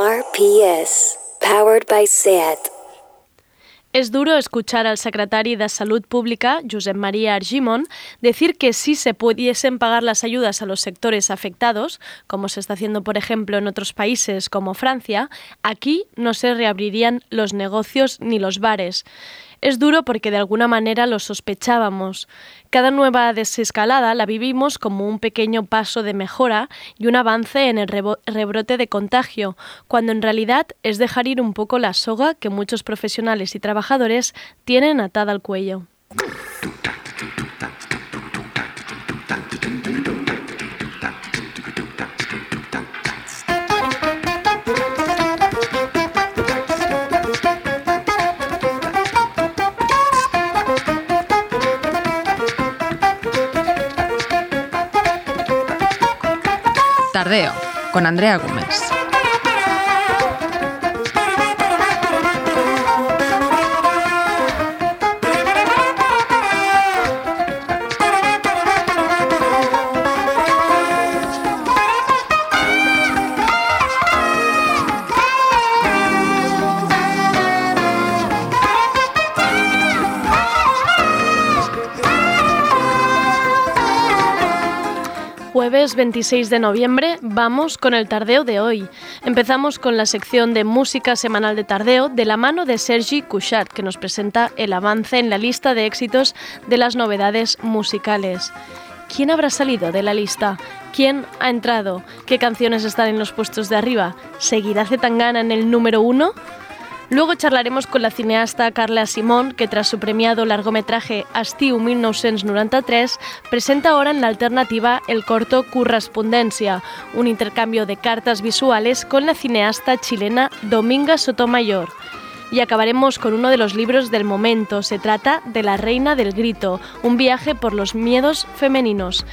RPS, powered by SAT. Es duro escuchar al secretario de Salud Pública, Josep María Argimon, decir que si se pudiesen pagar las ayudas a los sectores afectados, como se está haciendo por ejemplo en otros países como Francia, aquí no se reabrirían los negocios ni los bares. Es duro porque de alguna manera lo sospechábamos. Cada nueva desescalada la vivimos como un pequeño paso de mejora y un avance en el rebrote de contagio, cuando en realidad es dejar ir un poco la soga que muchos profesionales y trabajadores tienen atada al cuello. Con Andrea Gómez. Jueves 26 de noviembre vamos con el tardeo de hoy. Empezamos con la sección de música semanal de tardeo de la mano de Sergi Couchard, que nos presenta el avance en la lista de éxitos de las novedades musicales. ¿Quién habrá salido de la lista? ¿Quién ha entrado? ¿Qué canciones están en los puestos de arriba? ¿Seguirá Zetangana en el número uno? Luego charlaremos con la cineasta Carla Simón, que tras su premiado largometraje Estiu 1993 presenta ahora en la alternativa el corto Correspondencia, un intercambio de cartas visuales con la cineasta chilena Dominga Sotomayor. Y acabaremos con uno de los libros del momento. Se trata de La Reina del Grito, un viaje por los miedos femeninos.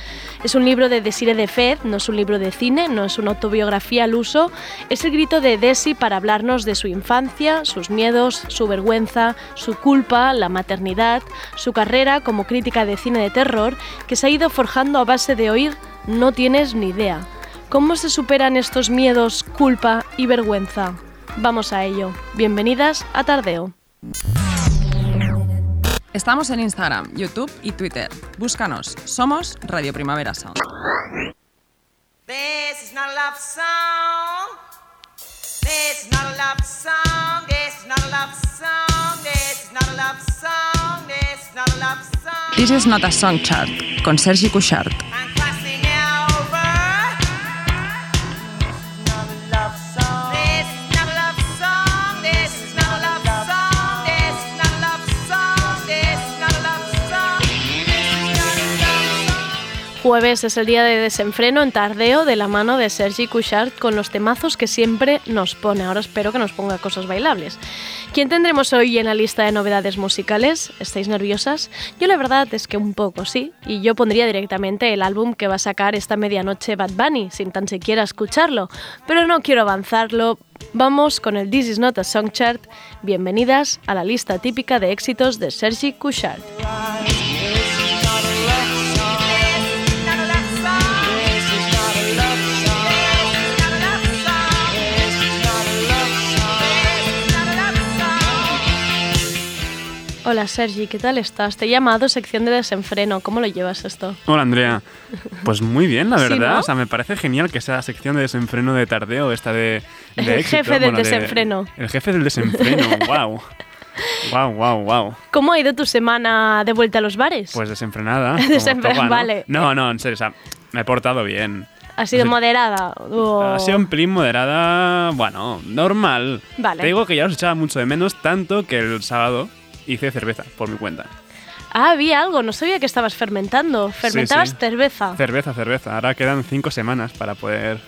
Es un libro de Desire de Fed, no es un libro de cine, no es una autobiografía al uso. Es el grito de Desi para hablarnos de su infancia, sus miedos, su vergüenza, su culpa, la maternidad, su carrera como crítica de cine de terror, que se ha ido forjando a base de oír No tienes ni idea. ¿Cómo se superan estos miedos, culpa y vergüenza? Vamos a ello. Bienvenidas a Tardeo. Estamos en Instagram, YouTube y Twitter. Búscanos. Somos Radio Primavera Sound. This is not a song chart con Sergi Couchard. Jueves es el día de desenfreno en tardeo de la mano de Sergi Couchard con los temazos que siempre nos pone. Ahora espero que nos ponga cosas bailables. ¿Quién tendremos hoy en la lista de novedades musicales? ¿Estáis nerviosas? Yo la verdad es que un poco sí, y yo pondría directamente el álbum que va a sacar esta medianoche Bad Bunny, sin tan siquiera escucharlo, pero no quiero avanzarlo. Vamos con el This Is Not a Song Chart. Bienvenidas a la lista típica de éxitos de Sergi Couchard. Hola Sergi, ¿qué tal estás? Te he llamado sección de desenfreno. ¿Cómo lo llevas esto? Hola Andrea. Pues muy bien, la verdad. O sea, me parece genial que sea sección de desenfreno de tardeo, esta de, El jefe del desenfreno. el jefe del desenfreno, wow. Wow, wow, wow. ¿Cómo ha ido tu semana de vuelta a los bares? Pues desenfrenada. Desenfrenada, vale. No, no, en serio, o sea, me he portado bien. ¿Ha sido moderada? Ha sido un pelín moderada, bueno, normal. Vale. Te digo que ya os echaba mucho de menos, tanto que el sábado hice cerveza por mi cuenta. Ah, había algo, no sabía que estabas fermentando. Fermentabas cerveza. Cerveza, cerveza. Ahora quedan cinco semanas para poder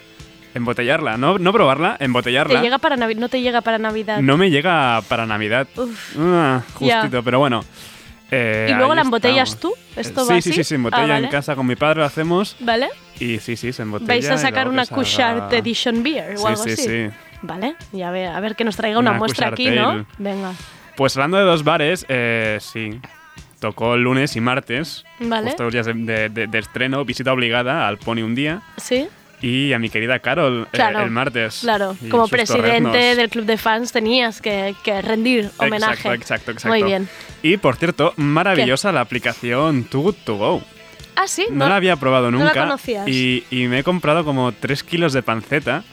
embotellarla. No, no probarla, embotellarla. ¿Te llega para no te llega para Navidad. No me llega para Navidad. Uf. Ah, justito, pero bueno. Eh, ¿Y luego la embotellas estamos. tú? ¿Esto sí, va sí, así? sí, se embotella Ah, vale. en casa con mi padre, lo hacemos. ¿Vale? Y sí, sí, se embotella. ¿Vais a sacar una Couchard Edition Beer o Sí, algo sí, así? sí. Vale, y a ver, a ver que nos traiga una, Una muestra aquí, ¿no? Venga. Pues hablando de dos bares, eh, sí. Tocó el lunes y martes. Vale. Justo los días de, de- de- de estreno, visita obligada al Pony un día. ¿Sí? y a mi querida Carol eh, Claro, el martes. Claro, Y como sus presidente torreznos. del club de fans tenías que, que rendir homenaje. Exacto, exacto, exacto. Muy bien. Y por cierto, maravillosa la aplicación Too Good To Go. Ah, sí, No, la había probado no la nunca. conocías. Y, y me he comprado como 3 kilos de panceta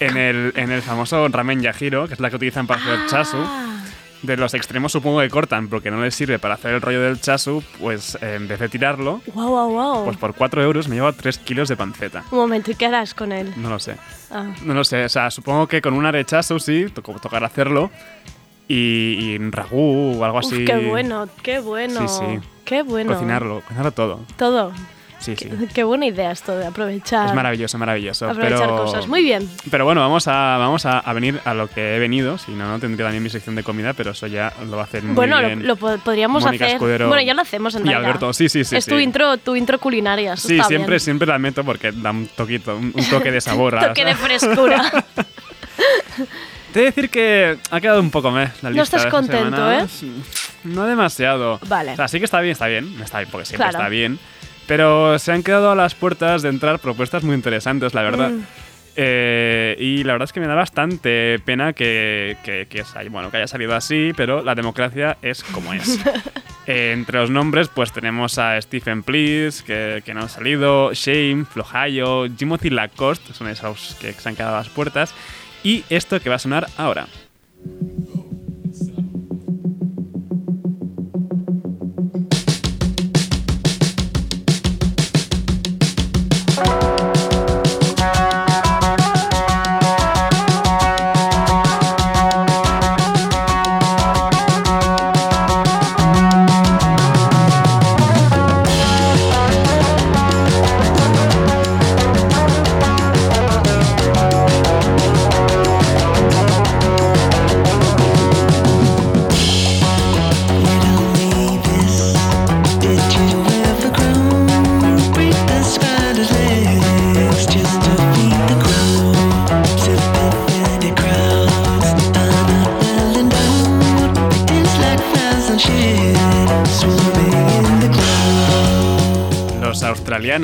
en el, en el famoso ramen yajiro, que es la que utilizan para hacer chasu. Ah, De los extremos supongo que cortan porque no les sirve para hacer el rollo del chasu, pues eh, en vez de tirarlo, Wow, wow, wow. pues por 4 euros me llevo 3 kilos de panceta. Un momento, ¿y qué harás con él? No lo sé. Ah. No lo sé, o sea, supongo que con un arechazo sí, to- tocará hacerlo. Y, y ragú o algo Uf, así. qué bueno, qué bueno. Sí, sí. Qué bueno. Cocinarlo, cocinarlo todo. Todo. Sí, sí. Qué, qué buena idea esto de aprovechar. Es maravilloso, maravilloso. Aprovechar pero, cosas. Muy bien. Pero bueno, vamos a, vamos a, a venir a lo que he venido. Si no, no tendría también mi sección de comida, pero eso ya lo va a hacer muy bueno, lo, bien. lo po- podríamos Mónica hacer. Escudero bueno, ya lo hacemos en y realidad. Alberto, sí, sí, sí. es sí. tu intro, tu intro culinaria. eso Sí, está siempre, bien. siempre la meto porque da un toquito, un, un toque de sabor. a- Toque de frescura. Te he de decir que ha quedado un poco meh la lista. No estás de contento, semana. ¿eh? No demasiado. Vale. O sea, sí que está bien, está bien. Está bien porque siempre Claro. está bien. Pero se han quedado a las puertas de entrar propuestas muy interesantes, la verdad. Mm. Eh, y la verdad es que me da bastante pena que, que, bueno, que haya salido así, pero la democracia es como es. Eh, entre los nombres, pues tenemos a Stephen Please, que, que no ha salido, Shame, Flojayo, Timothy Lacoste, son esos que se han quedado a las puertas, y esto que va a sonar ahora.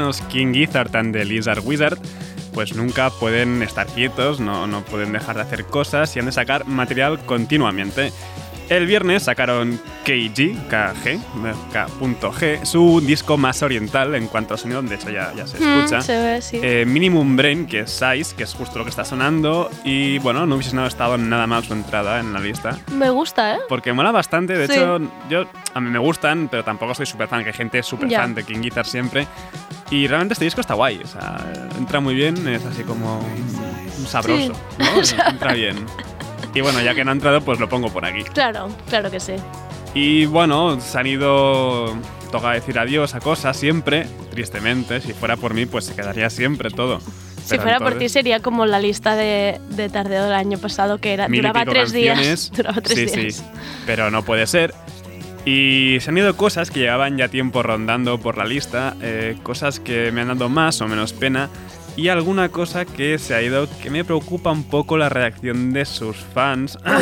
Australianos King Gizzard and the Lizard Wizard pues nunca pueden estar quietos, no, no pueden dejar de hacer cosas y han de sacar material continuamente. El viernes sacaron KG, KG, K.G, su disco más oriental en cuanto a sonido, de hecho ya, ya se escucha. Mm, se ve, sí. Eh, Minimum Brain, que es Size, que es justo lo que está sonando. Y bueno, no hubiese estado nada mal su entrada en la lista. Me gusta, ¿eh? Porque mola bastante, de Sí. hecho, yo a mí me gustan, pero tampoco soy súper fan, que hay gente súper fan de King Guitar siempre. Y realmente este disco está guay, o sea, entra muy bien, es así como sabroso, Sí. ¿no? entra bien. Y bueno, ya que no ha entrado, pues lo pongo por aquí. Claro, claro que sí. Y bueno, se han ido, toca decir adiós a cosas siempre, tristemente, si fuera por mí, pues se quedaría siempre todo. Si Pero fuera por ti entonces- sería como la lista de, de tardeo del año pasado que era duraba tres días. Duraba tres sí, días. sí, pero no puede ser. Y se han ido cosas que llevaban ya tiempo rondando por la lista, eh, cosas que me han dado más o menos pena y alguna cosa que se ha ido que me preocupa un poco la reacción de sus fans a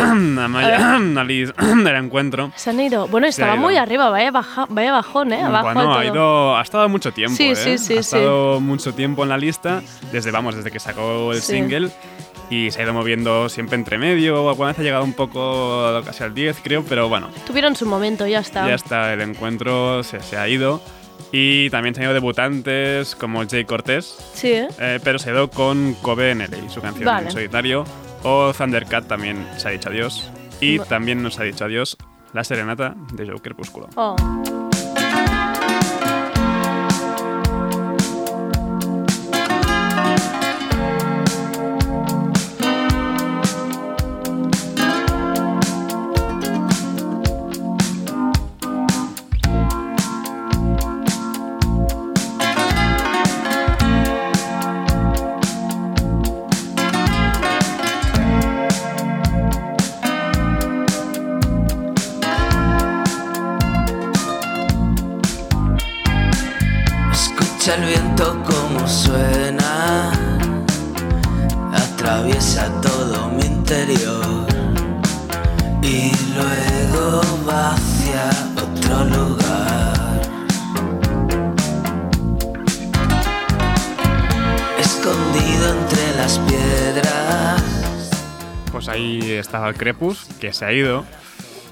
Maya- a Liz del encuentro. Se han ido. Bueno, estaba ido. muy arriba, vaya, baja, vaya bajón, ¿eh? Abajo bueno, ha, ido, ha estado mucho tiempo, Sí, ¿eh? sí, sí, ha sí. estado mucho tiempo en la lista, desde, vamos, desde que sacó el Sí. single. Y se ha ido moviendo siempre entre medio. Alguna vez ha llegado un poco casi al 10, creo, pero bueno, Tuvieron su momento, ya está. ya está, el encuentro se, se ha ido. Y también se han ido debutantes como Jay Cortés, Sí, ¿eh? eh, pero se ha ido con Kobe NL y su canción Vale. en solitario. O Thundercat también se ha dicho adiós. Y también nos ha dicho adiós La Serenata de Joe Crepúsculo. Oh. Crepus, que se ha ido.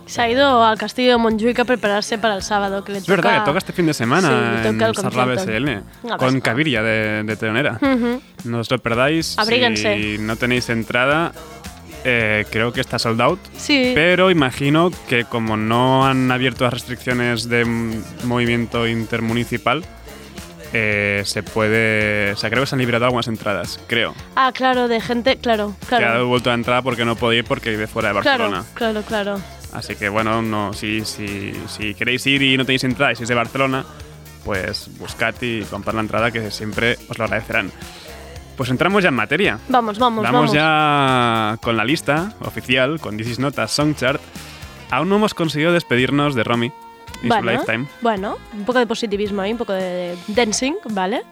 Se ha ido al castillo de Montjuic a prepararse para el sábado. Que le Es verdad que toca este fin de semana Sí, toca el en Sarla. BSL con. Caviria de, de telonera. Ujú. No os lo perdáis. Abríguense. Si no tenéis entrada, eh, creo que está sold out. Sí. Pero imagino que como no han abierto las restricciones de movimiento intermunicipal, eh, se puede... O sea, creo que se han liberado algunas entradas, creo. Ah, claro, de gente, claro, Que ha claro. vuelto a entrar porque no podía ir porque vive fuera de Barcelona. Claro, claro, claro. Así que bueno, no, si, si, si queréis ir y no tenéis entrada y si es de Barcelona, pues buscad y comprad la entrada que siempre os lo agradecerán. Pues entramos ya en materia. Vamos, vamos, Vamos vamos. ya con la lista oficial, con This Is Not a Song Chart. Aún no hemos conseguido despedirnos de Romy y su Bueno, Lifetime. bueno, un poco de positivismo ahí, un poco de dancing, ¿vale?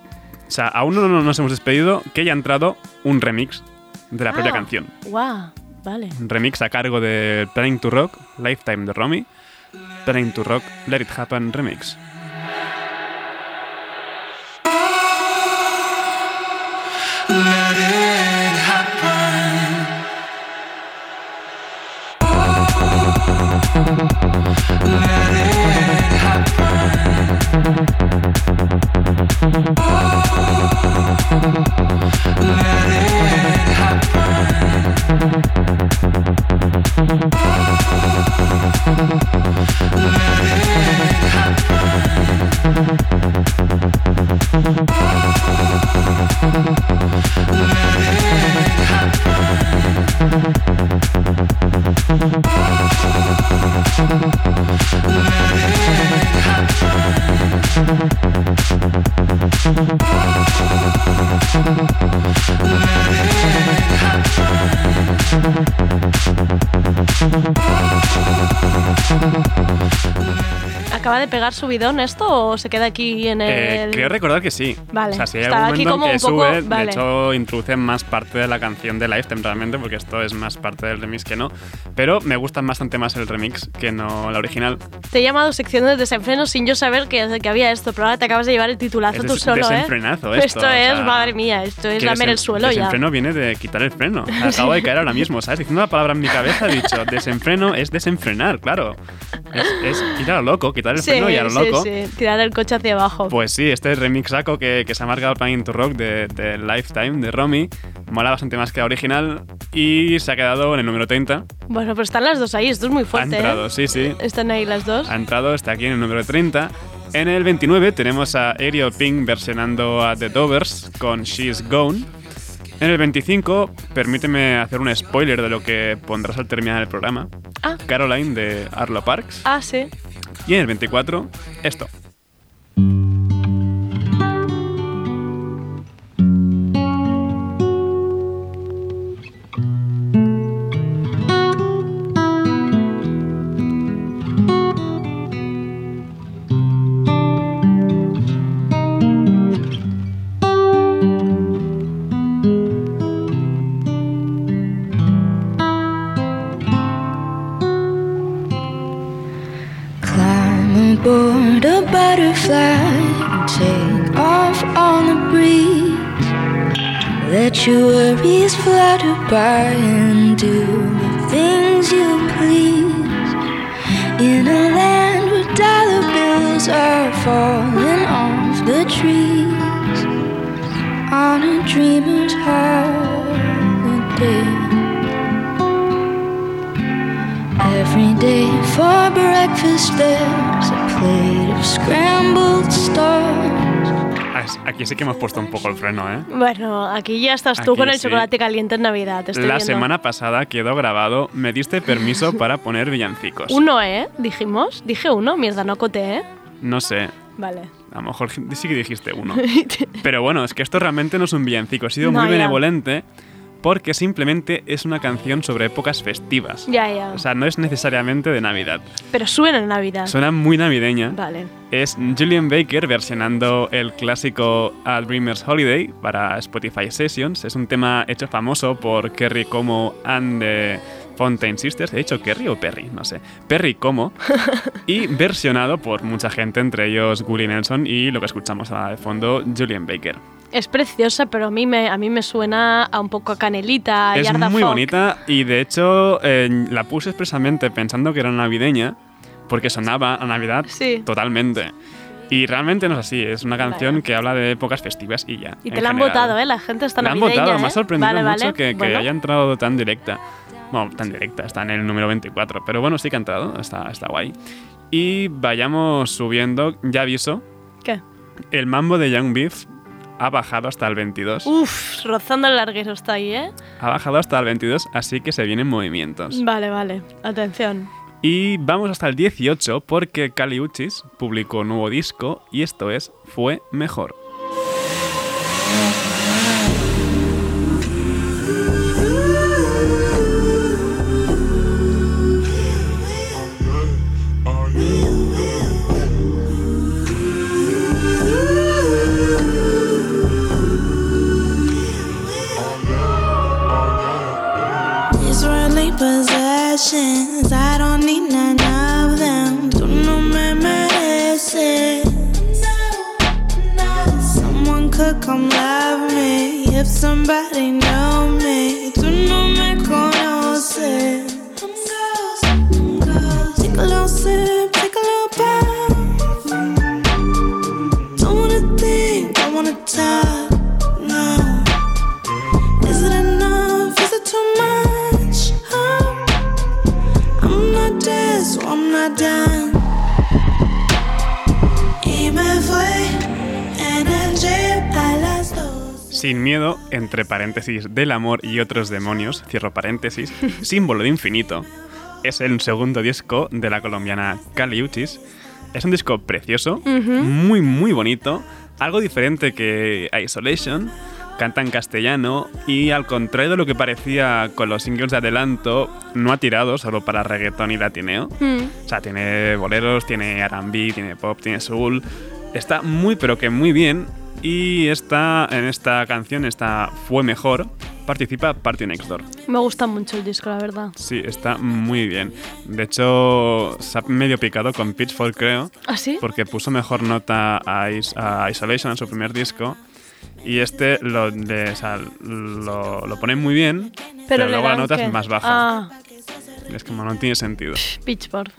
O sea, aún no nos hemos despedido que haya entrado un remix de la propia Ah, canción. Guau, vale. Un remix a cargo de Planning to Rock, Lifetime de Romy. Planning to Rock, Let It Happen Remix. Let it Let it happen. Let it go. ¿Acaba de pegar subidón esto o se queda aquí en Eh, el...? creo recordar que sí. Vale, O sea, si hay algún momento en que un poco- sube, vale. de hecho, introduce más parte de la canción de Lifetime realmente, porque esto es más parte del remix que no. Pero me gustan bastante más el remix que no la original. Te he llamado sección de desenfreno sin yo saber que, que había esto, pero ahora te acabas de llevar el titulazo Es tú solo, ¿eh? desenfrenazo esto, Esto o es, sea, madre mía, esto es lamer el suelo ya. Desenfreno viene de quitar el freno. Acabo de caer ahora mismo, ¿sabes? Diciendo la palabra en mi cabeza he dicho, desenfreno es desenfrenar, claro. Es, es ir a lo loco, quitar el Sí, freno y a lo sí, loco. sí, tirar el coche hacia abajo. Pues sí, este remixaco que, que se ha marcado el Planning to Rock de, de Lifetime de Romy mola bastante más que la original y se ha quedado en el número 30. Bueno, pues están las dos ahí, esto es muy Ha fuerte, entrado, ¿eh? sí, sí. Están ahí las dos. Ha entrado, está aquí en el número 30. En el 29 tenemos a Ariel Pink versionando a The Dovers con She's Gone. En el 25, permíteme hacer un spoiler de lo que pondrás al terminar el programa. Ah. Caroline de Arlo Parks. Ah, sí. Y en el 24, esto. Sí que hemos puesto un poco el freno, ¿eh? Bueno, aquí ya estás tú Aquí con el sí. chocolate caliente en Navidad. estoy La viendo. semana pasada quedó grabado, me diste permiso para poner villancicos. Uno, ¿eh? Dijimos. Dije uno, mierda, no coté, ¿eh? No sé, Vale. a lo mejor sí que dijiste uno. Pero bueno, es que esto realmente no es un villancico, he sido No, muy ya. Porque simplemente es una canción sobre épocas festivas. ya, ya. O sea, no es necesariamente de Navidad. Pero suena en Navidad. Suena muy navideña. Vale. Es Julian Baker versionando el clásico A Dreamer's Holiday para Spotify Sessions. Es un tema hecho famoso por Kerry Como and Fontaine Sisters, he dicho Kerry o Perry, no sé, Perry como, y versionado por mucha gente, entre ellos Willie Nelson y lo que escuchamos a de fondo, Julian Baker. Es preciosa, pero a mí me, a mí me suena a un poco a canelita, es yarda muy folk. bonita y de hecho eh, la puse expresamente pensando que era navideña, porque sonaba a Navidad Sí. totalmente. Y realmente no es así, es una canción que habla de épocas festivas y ya. Y te la han general. votado, ¿eh? La gente está La han navideña, votado, ¿eh? me ha sorprendido Vale, mucho vale. que, que Bueno, haya entrado tan directa. Bueno, tan directa, está en el número 24, pero bueno, sí que ha entrado, está, está guay. Y vayamos subiendo, ya aviso, ¿Qué? el mambo de Young Beef ha bajado hasta el 22. Uf, rozando el larguero está ahí, ¿eh? Ha bajado hasta el 22, así que se vienen movimientos. Vale, vale. Atención. Y vamos hasta el 18 porque Kali Uchis publicó un nuevo disco y esto es Fue Mejor. Entre paréntesis, del amor y otros demonios, cierro paréntesis, símbolo de infinito. Es el segundo disco de la colombiana Kali Uchis. Es un disco precioso, muy, muy bonito, algo diferente que Isolation. Canta en castellano y al contrario de lo que parecía con los singles de adelanto, no ha tirado solo para reggaetón y latineo. Mm. O sea, tiene boleros, tiene R&B, tiene pop, tiene soul. Está muy pero que muy bien y esta, en esta canción, esta fue mejor, participa Party Next Door. Me gusta mucho el disco, la verdad. Sí, está muy bien. De hecho, se ha medio picado con Pitchfork, creo, ¿Ah, sí? porque puso mejor nota a, Is- a Isolation en su primer disco. Y este lo, le- o sea, lo, lo pone muy bien, pero, luego la nota es más baja. Ah, Es como no tiene sentido. Pitchfork.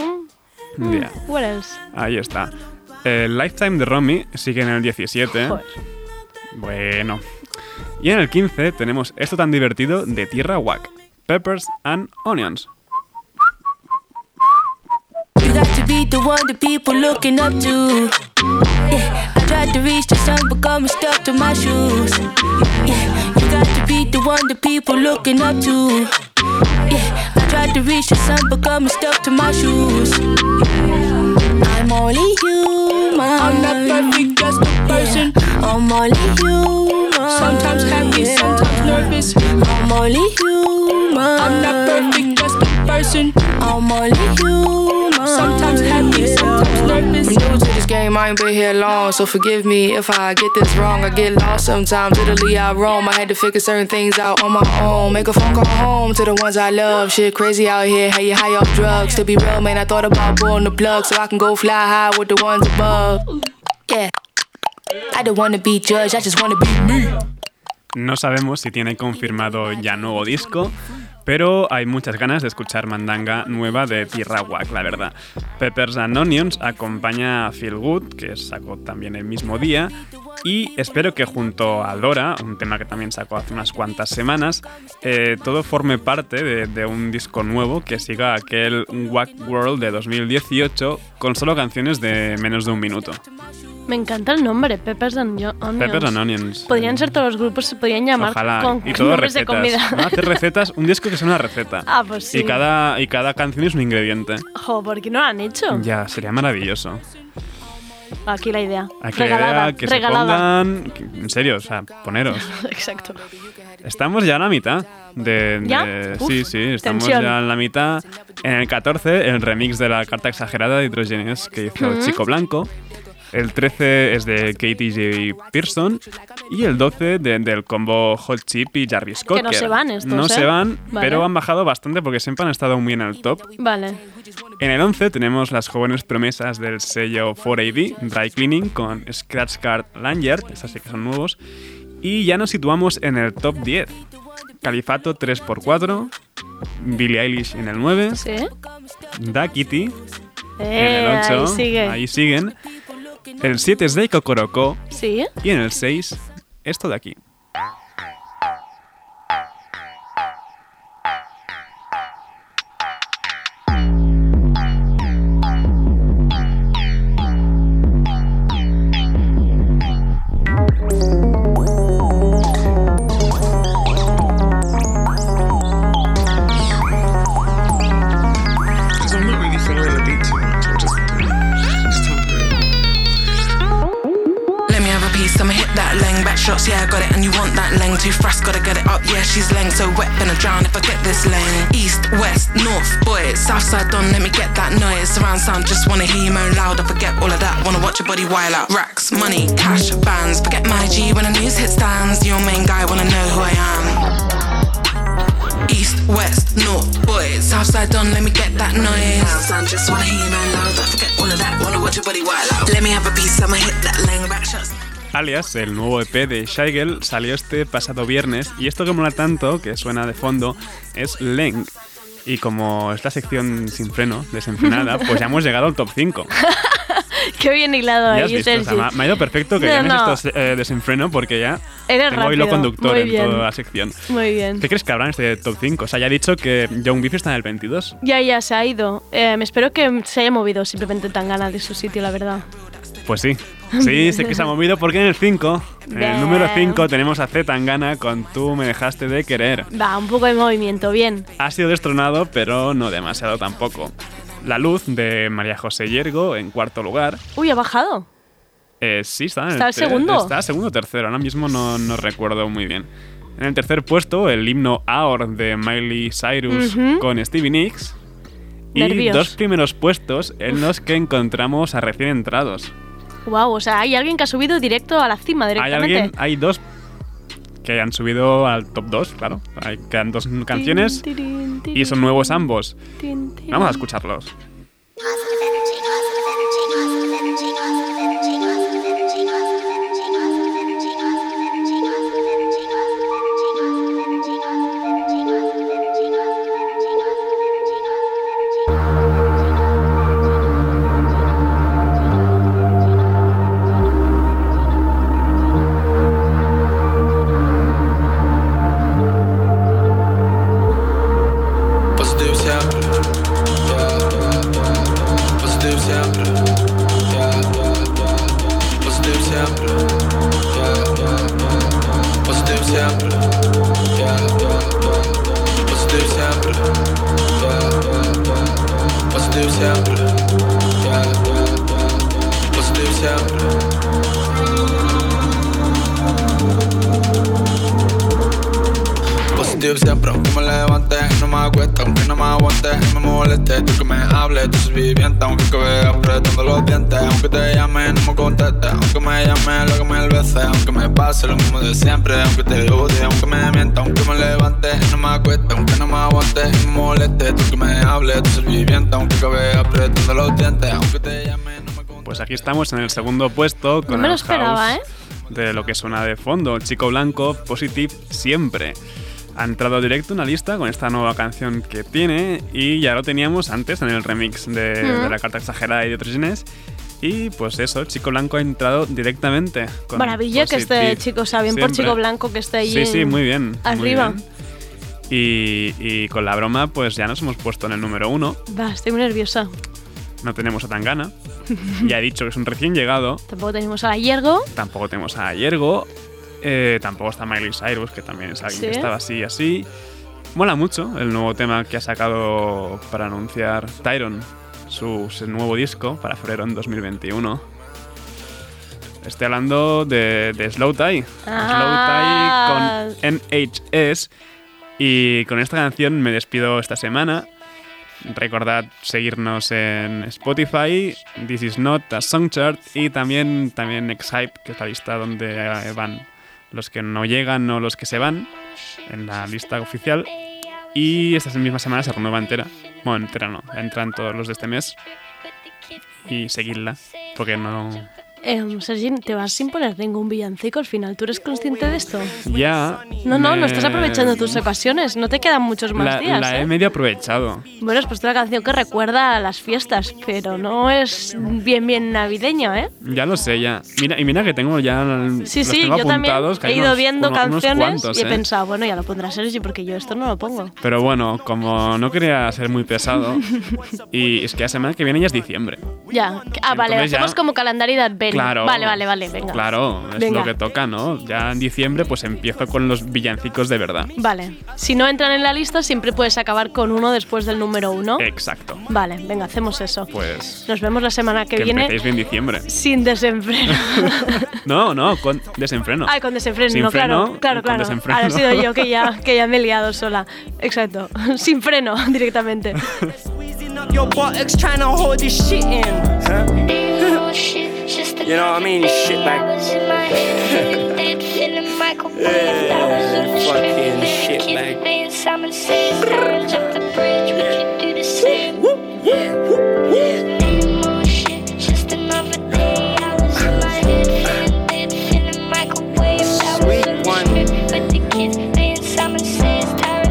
Mm. Ya. What else? Ahí está. El Lifetime de Romy sigue en el 17. Joder. Bueno. Y en el 15 tenemos esto tan divertido de Tierra Wack. Peppers and Onions. You got to be the one that people looking up to. Yeah, I tried to reach the sun, but got me stuck to my shoes. Yeah, you got to be the one that people looking up to. Yeah, I tried to reach the sun, but got me stuck to my shoes. I'm only human. I'm not perfect, just a person. I'm only human. Sometimes happy, sometimes nervous. I'm only human. I'm not perfect, just a person. I'm only human. Sometimes happy, sometimes nervous. I'm new to this game, I ain't been here long, so forgive me if I get this wrong. I get lost sometimes, literally I roam. I had to figure certain things out on my own. Make a phone call home to the ones I love. Shit crazy out here, how you high off drugs. To be real, man, I thought about pulling the plug so I can go fly high with the ones above. Yeah. I don't wanna be judged, I just wanna be me. No sabemos si tiene confirmado ya nuevo disco, pero hay muchas ganas de escuchar mandanga nueva de Tierra Wack, la verdad. Peppers and Onions acompaña a Feel Good, que sacó también el mismo día, y espero que junto a Dora, un tema que también sacó hace unas cuantas semanas, eh, todo forme parte de, de un disco nuevo que siga aquel Wack World de 2018 con solo canciones de menos de un minuto. Me encanta el nombre, Peppers and Onions. Peppers and Onions. Podrían ser todos los grupos, se podrían llamar Ojalá. con y todo nombres de recetas. comida. Van a hacer recetas, un disco que es una receta. Ah, pues sí. Y cada, y cada canción es un ingrediente. Jo, ¿por qué no lo han hecho? Ya, sería maravilloso. Aquí la idea. Aquí la regalada, idea que regalada. se pongan... En serio, o sea, poneros. Exacto. Estamos ya a la mitad. De, ¿Ya? de- Uf, sí, sí, estamos tensión. ya en la mitad. En el 14, el remix de la carta exagerada de Hidrogenes que hizo Ujú. Chico Blanco. El 13 es de Katie J. Pearson. Y el 12 de- del combo Hot Chip y Jarvis Cocker. no se van estos, No ¿eh? se van, Vale. pero han bajado bastante porque siempre han estado muy en el top. Vale. En el 11 tenemos las jóvenes promesas del sello 4AD, Dry Cleaning, con Scratch Card Lanyard, esas sí que son nuevos. Y ya nos situamos en el top 10. Califato 3x4, Billie Eilish en el 9, ¿Sí? Da Kitty en Eh, el 8, ahí sigue. ahí siguen. El 7 es de Kokoroko Sí. y en el 6 esto de aquí. So wet, gonna drown if I get this lane. East, west, north, boy, south side done, let me get that noise. Surround sound, just wanna hear you moan loud. I forget all of that, wanna watch your body wild out. Racks, money, cash, bands. Forget my G when the news hit stands. Your main guy, wanna know who I am. East, west, north, boy, south side done, let me get that noise. Sound, just wanna hear you moan loud. I forget all of that, wanna watch your body wild out. Let me have a piece, I'ma hit that lane Back shots. Alias, el nuevo EP de Girl, salió este pasado viernes y esto que mola tanto, que suena de fondo, es Leng. Y como es la sección sin freno, desenfrenada, pues ya hemos llegado al top 5. Qué bien hilado ahí, visto, o sea, Sergi. me ha- ido perfecto que No, llames no. esto eh, desenfreno porque ya Eres tengo hilo conductor muy en bien. toda la sección. Muy bien. ¿Qué crees que habrá en este top 5? O sea, ya he dicho que Young Beef está en el 22. Ya, ya, se ha ido. Eh, me espero que se haya movido simplemente tan ganas de su sitio, la verdad. Pues sí. Sí, sé que se ha movido porque en el 5, en el número 5, tenemos a Z Tangana con Tú me dejaste de querer. Va, un poco de movimiento, bien. Ha sido destronado, pero no demasiado tampoco. La luz de María José Yergo en cuarto lugar. Uy, ha bajado. Eh, sí, está en ¿Está el segundo? Está segundo o tercero, ahora mismo no, no recuerdo muy bien. En el tercer puesto, el himno Aor de Miley Cyrus con Stevie Nicks. Y Nervios. dos primeros puestos en los que encontramos a recién entrados. Wow, o sea, hay alguien que ha subido directo a la cima Hay directamente. alguien, hay dos que hayan subido al top 2, claro. Hay, quedan dos canciones y son nuevos ambos. Vamos a escucharlos. Aquí estamos en el segundo puesto con No me lo esperaba, house ¿eh? de lo que suena de fondo, chico blanco, Positive siempre. Ha entrado directo en la lista con esta nueva canción que tiene y ya lo teníamos antes en el remix de, Mm. de La Carta Exagerada y de otros Ginés. Y pues eso, chico blanco ha entrado directamente. Con Maravilla que este Positive. chico, o sea, bien por Siempre. chico blanco que esté ahí. Sí, sí, muy bien. muy Arriba. bien. Y, y con la broma, pues ya nos hemos puesto en el número uno. Va, estoy muy nerviosa. No tenemos a Tangana. ya he dicho que es un recién llegado. Tampoco tenemos a Yergo. Tampoco tenemos a Yergo. eh, tampoco está Miley Cyrus, que también es alguien que estaba así y así. Mola mucho el nuevo tema que ha sacado para anunciar Tyron, su, su nuevo disco para febrero en 2021. Estoy hablando de, de Slow Tie. Ah. Slow Tie con NHS. Y con esta canción me despido esta semana. Recordad seguirnos en Spotify, This Is Not, a Songchart y también, también Xhype, que es la lista donde eh, van los que no llegan o los que se van en la lista oficial. Y esta misma semana se renueva entera. Bueno, entera no, entran todos los de este mes. Y seguidla, porque no, Eh, Sergi, te vas sin poner ningún villancico al final. ¿Tú eres consciente de esto? Ya. No, no, me- no estás aprovechando tus ocasiones. No te quedan muchos más La, días. la ¿eh? he medio aprovechado. Bueno, has puesto una canción que recuerda a las fiestas, pero no es bien, bien navideño, ¿eh? Ya lo sé, ya. Mira, y mira que tengo ya. Sí, los sí, tengo yo también apuntados, que he ido unos- viendo unos canciones cuantos, y he ¿eh? pensado, bueno, ya lo pondrá Sergi porque yo esto no lo pongo. Pero bueno, como no quería ser muy pesado, y es que la semana que viene ya es diciembre. Ya. Ah, vale, ya- hacemos como calendario de Claro. Vale, vale, vale, venga. Claro, es Venga. lo que toca, ¿no? Ya en diciembre pues empiezo con los villancicos de verdad. Vale. Si no entran en la lista, siempre puedes acabar con uno después del número uno. Exacto. Vale, venga, hacemos eso. Pues Nos vemos la semana que, que viene bien diciembre. sin desenfreno. No, no, con desenfreno. Ay, con desenfreno, Sin no, claro, freno, claro, con claro. desenfreno. Ahora he sido yo que ya, que ya me he liado sola. Exacto. Sin freno, directamente. Your buttocks trying to hold this shit in. Huh? You know what I mean? Shit bag. yeah, fucking shit one.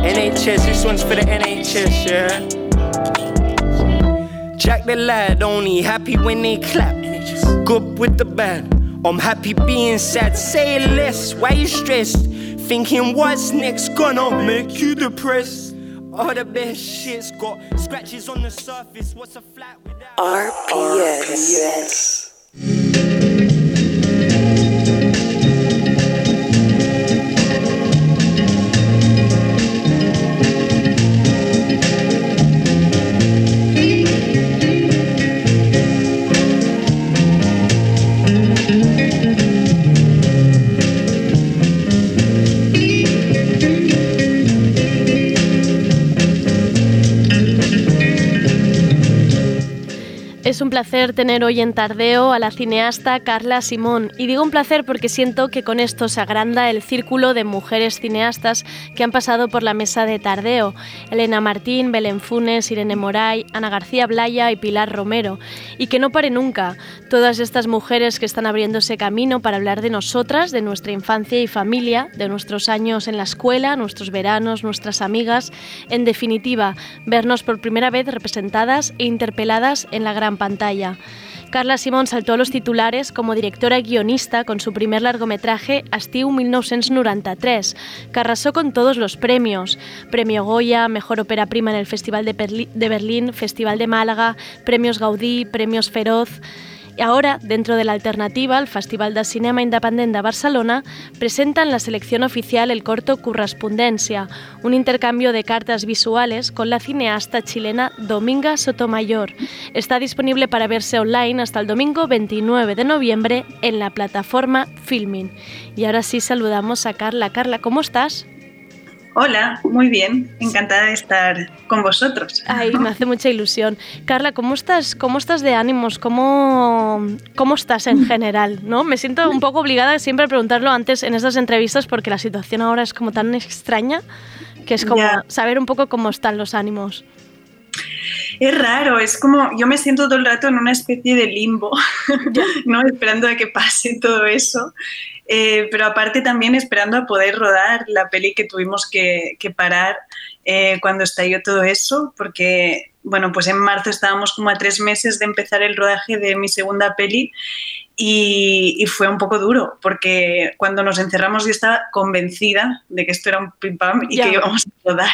NHS, this one's for the NHS, yeah. Jack the lad, only happy when they clap. Good with the band. I'm happy being sad. Say less, why you stressed? Thinking what's next gonna make you depressed. All the best shit's got scratches on the surface. What's a flat without? RPS. Es un placer tener hoy en Tardeo a la cineasta Carla Simón. Y digo un placer porque siento que con esto se agranda el círculo de mujeres cineastas que han pasado por la mesa de Tardeo. Elena Martín, Belén Funes, Irene Moray, Ana García Blaya y Pilar Romero. Y que no pare nunca. Todas estas mujeres que están abriéndose camino para hablar de nosotras, de nuestra infancia y familia, de nuestros años en la escuela, nuestros veranos, nuestras amigas. En definitiva, vernos por primera vez representadas e interpeladas en la gran pantalla. Carla Simón saltó a los titulares como directora y guionista con su primer largometraje Estiu 1993, que arrasó con todos los premios. Premio Goya, Mejor Ópera Prima en el Festival de Berlín, Festival de Málaga, Premios Gaudí, Premios Feroz... Ahora, dentro de la alternativa, el Festival de Cinema Independent de Barcelona presenta en la selección oficial el corto Correspondencia, un intercambio de cartas visuales con la cineasta chilena Dominga Sotomayor. Está disponible para verse online hasta el domingo 29 de noviembre en la plataforma Filmin. Y ahora sí saludamos a Carla. Carla, ¿cómo estás? Hola, muy bien, encantada de estar con vosotros. Ay, me hace mucha ilusión. Carla, ¿cómo estás, cómo estás de ánimos? ¿Cómo, ¿Cómo estás en general? ¿no? Me siento un poco obligada siempre a preguntarlo antes en estas entrevistas porque la situación ahora es como tan extraña que es como Ya. saber un poco cómo están los ánimos. Es raro, es como yo me siento todo el rato en una especie de limbo, ¿no? Esperando a que pase todo eso. Eh, pero aparte también esperando a poder rodar la peli que tuvimos que, que parar eh, cuando estalló todo eso, porque, bueno, pues en marzo estábamos como a tres meses de empezar el rodaje de mi segunda peli y, y fue un poco duro, porque cuando nos encerramos yo estaba convencida de que esto era un pim pam y Ya. que íbamos a rodar.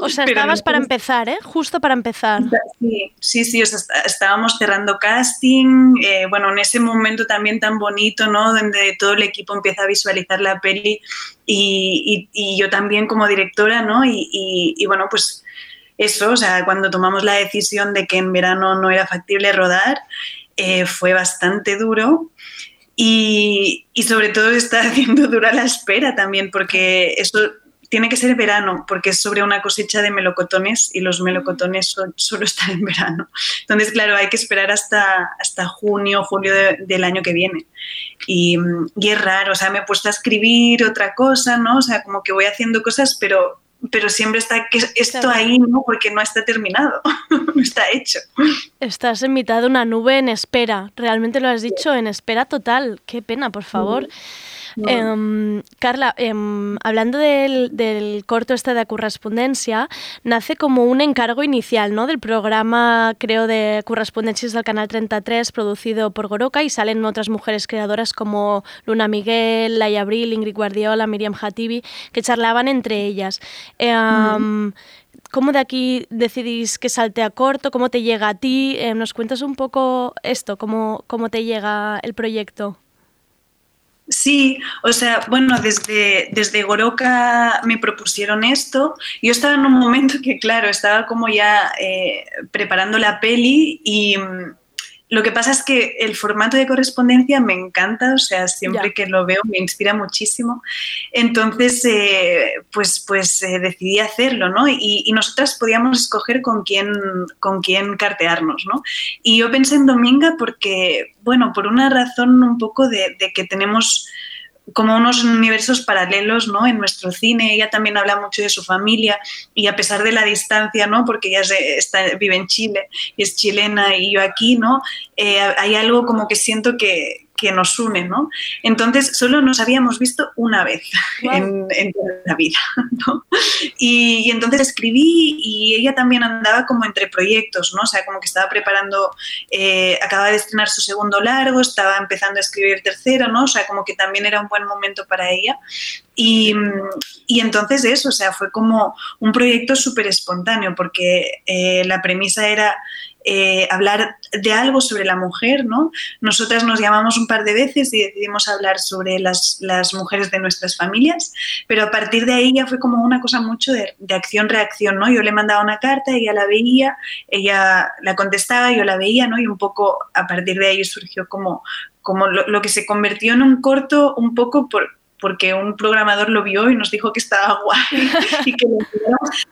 O sea, estabas no- para empezar, ¿eh? Justo para empezar. Sí, sí, sí, o sea, está- estábamos cerrando casting, eh, bueno, en ese momento también tan bonito, ¿no? Donde todo el equipo empieza a visualizar la peli y, y- y yo también como directora, ¿no? Y, bueno, pues eso, o sea, cuando tomamos la decisión de que en verano no era factible rodar, eh, fue bastante duro. Y, sobre todo está haciendo dura la espera también, porque eso tiene que ser verano, porque es sobre una cosecha de melocotones y los melocotones son- solo están en verano. Entonces, claro, hay que esperar hasta, hasta junio, julio de- del año que viene. Y, y es raro, o sea, me he puesto a escribir otra cosa, ¿no? O sea, como que voy haciendo cosas, pero, pero siempre está que esto ahí, ¿no? Porque no está terminado, no está hecho. Estás en mitad de una nube en espera. Realmente lo has dicho, en espera total. Qué pena, por favor. Em, Carla, em, hablando del, del corto este de correspondencia, nace como un encargo inicial ¿no? del programa, creo, de correspondencias del Canal 33, producido por Goroka, y salen otras mujeres creadoras como Luna Miguel, Laia Abril, Ingrid Guardiola, Miriam Hatibi, que charlaban entre ellas. Em, ¿Cómo de aquí decidís que salte a corto? ¿Cómo te llega a ti? Eh, ¿Nos cuentas un poco esto? ¿Cómo, cómo te llega el proyecto? Sí, o sea, bueno, desde, desde Goroka me propusieron esto. Yo estaba en un momento que, claro, estaba como ya eh, preparando la peli y mm, lo que pasa es que el formato de correspondencia me encanta, o sea, siempre Ya. que lo veo me inspira muchísimo. Entonces, eh, pues, pues eh, decidí hacerlo, ¿no? Y, y nosotras podíamos escoger con quién, con quién cartearnos, ¿no? Y yo pensé en Dominga porque, bueno, por una razón un poco de, de que tenemos como unos universos paralelos ¿no? en nuestro cine. Ella también habla mucho de su familia y a pesar de la distancia, ¿no? porque ella se- está, vive en Chile y es chilena y yo aquí, ¿no? Eh, hay algo como que siento que, que nos une. ¿no? Entonces, solo nos habíamos visto una vez en, en toda la vida. ¿no? Y, y entonces escribí y ella también andaba como entre proyectos, ¿no? O sea, como que estaba preparando, eh, acababa de estrenar su segundo largo, estaba empezando a escribir el tercero, ¿no? O sea, como que también era un buen momento para ella. Y, y entonces eso, o sea, fue como un proyecto súper espontáneo, porque eh, la premisa era eh, hablar de algo sobre la mujer, ¿no? Nosotras nos llamamos un par de veces y decidimos hablar sobre las, mujeres de nuestras familias, pero a partir de ahí ya fue como una cosa mucho de, acción-reacción, ¿no? Yo le mandaba una carta, ella la veía, ella la contestaba, yo la veía, ¿no? Y un poco a partir de ahí surgió como, lo que se convirtió en un corto un poco por porque un programador lo vio y nos dijo que estaba guay y que lo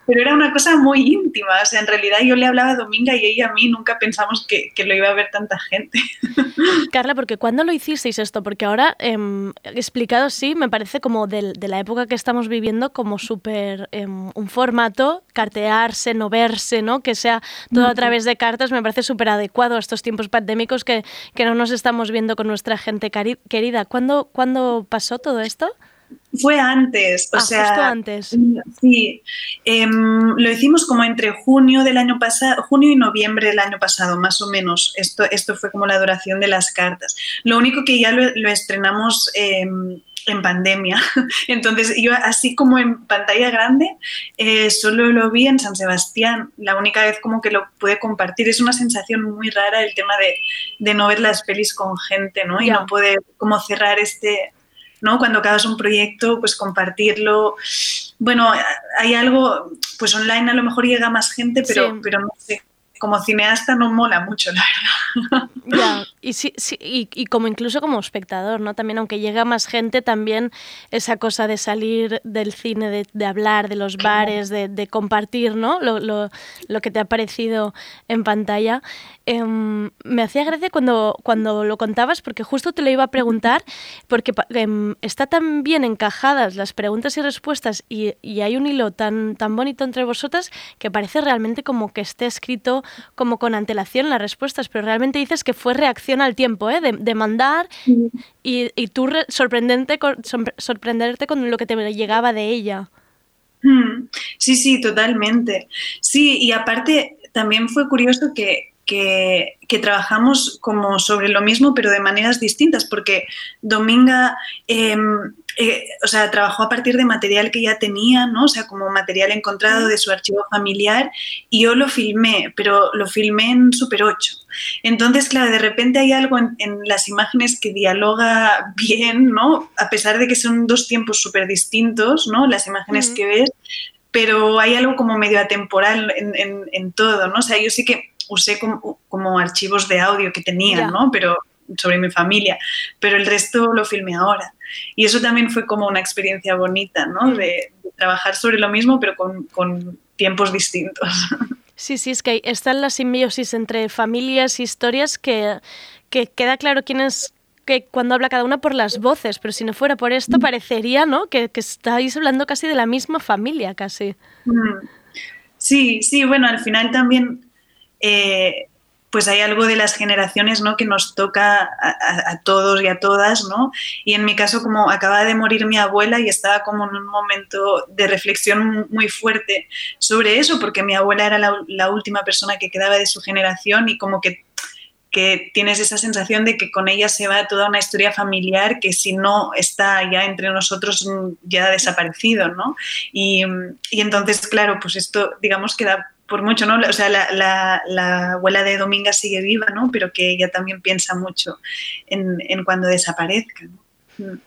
pero era una cosa muy íntima, o sea, en realidad yo le hablaba a Dominga y ella a mí nunca pensamos que, que lo iba a ver tanta gente. Carla, porque ¿cuándo lo hicisteis esto? Porque ahora, em, explicado sí, me parece como del- de, la época que estamos viviendo como súper em, un formato, cartearse, no verse, ¿no? Que sea todo a través de cartas, me parece súper adecuado a estos tiempos pandémicos que, que no nos estamos viendo con nuestra gente querida. ¿Cuándo, ¿Cuándo pasó todo esto? Fue antes, o Ah, sea, justo antes. Sí, Em, lo hicimos como entre junio del año pasado, junio y noviembre del año pasado, más o menos. Esto, esto fue como la duración de las cartas. Lo único que ya lo, lo estrenamos em, en pandemia. Entonces, yo así como en pantalla grande, eh, solo lo vi en San Sebastián. La única vez como que lo pude compartir. Es una sensación muy rara el tema de, de no ver las pelis con gente, ¿no? Y no poder como cerrar este, ¿no? Cuando acabas un proyecto, pues compartirlo. Bueno, hay algo, pues online a lo mejor llega más gente, pero, Sí. pero no sé. Como cineasta no mola mucho, la verdad. Ya, y, sí, sí, y, y como incluso como espectador, ¿no? También, aunque llega más gente, también esa cosa de salir del cine, de, de hablar, de los bares, de, de compartir, ¿no? Lo, lo, lo que te ha parecido en pantalla. Em, me hacía gracia cuando, cuando lo contabas, porque justo te lo iba a preguntar, porque em, está tan bien encajadas las preguntas y respuestas y, y hay un hilo tan, tan bonito entre vosotras que parece realmente como que esté escrito como con antelación las respuestas, pero realmente dices que fue reacción al tiempo, ¿eh? de, de mandar y, y tú re- sorprendente sorprenderte con lo que te llegaba de ella. Mm, Sí, sí, totalmente. Sí, y aparte también fue curioso que, que, que trabajamos como sobre lo mismo, pero de maneras distintas, porque Dominga, em, eh, o sea, trabajó a partir de material que ya tenía, ¿no? O sea, como material encontrado de su archivo familiar, y yo lo filmé, pero lo filmé en Super 8. Entonces, claro, de repente hay algo en, en las imágenes que dialoga bien, ¿no? A pesar de que son dos tiempos súper distintos, ¿no? Las imágenes que ves, pero hay algo como medio atemporal en, en- en todo, ¿no? O sea, yo sí que usé como, como archivos de audio que tenían, Ya. ¿no? Pero, sobre mi familia, pero el resto lo filmé ahora. Y eso también fue como una experiencia bonita, ¿no? De, de trabajar sobre lo mismo, pero con, con tiempos distintos. Sí, sí, es que está la simbiosis entre familias y historias que, que queda claro quién es que cuando habla cada una por las voces, pero si no fuera por esto parecería, ¿no? Que, que estáis hablando casi de la misma familia, casi. Mm. Sí, sí, bueno, al final también eh, pues hay algo de las generaciones ¿no? que nos toca a, todos y a todas, ¿no? Y en mi caso, como acaba de morir mi abuela y estaba como en un momento de reflexión muy fuerte sobre eso, porque mi abuela era la, última persona que quedaba de su generación y como que que tienes esa sensación de que con ella se va toda una historia familiar que si no está ya entre nosotros ya ha desaparecido, ¿no? Y, y entonces, claro, pues esto, digamos, queda por mucho, ¿no? O sea, la, la, la, abuela de Dominga sigue viva, ¿no? Pero que ella también piensa mucho en, en cuando desaparezca. ¿no?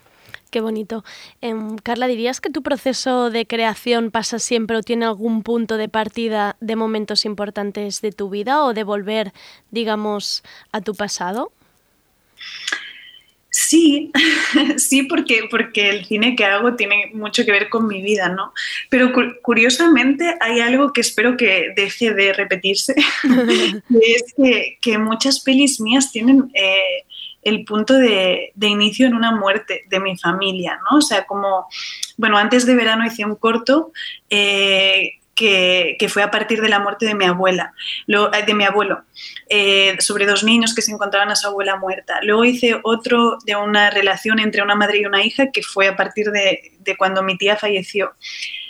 Qué bonito. Eh, Carla, ¿dirías que tu proceso de creación pasa siempre o tiene algún punto de partida de momentos importantes de tu vida o de volver, digamos, a tu pasado? Sí, sí, porque, porque el cine que hago tiene mucho que ver con mi vida, ¿no? Pero cu curiosamente hay algo que espero que deje de repetirse, que es que, que, muchas pelis mías tienen eh, el punto de, de, inicio en una muerte de mi familia, ¿no? O sea, como, bueno, antes de verano hice un corto eh, que, fue a partir de la muerte de mi abuela, lo, de mi abuelo, eh, sobre dos niños que se encontraban a su abuela muerta. Luego hice otro de una relación entre una madre y una hija que fue a partir de, de cuando mi tía falleció.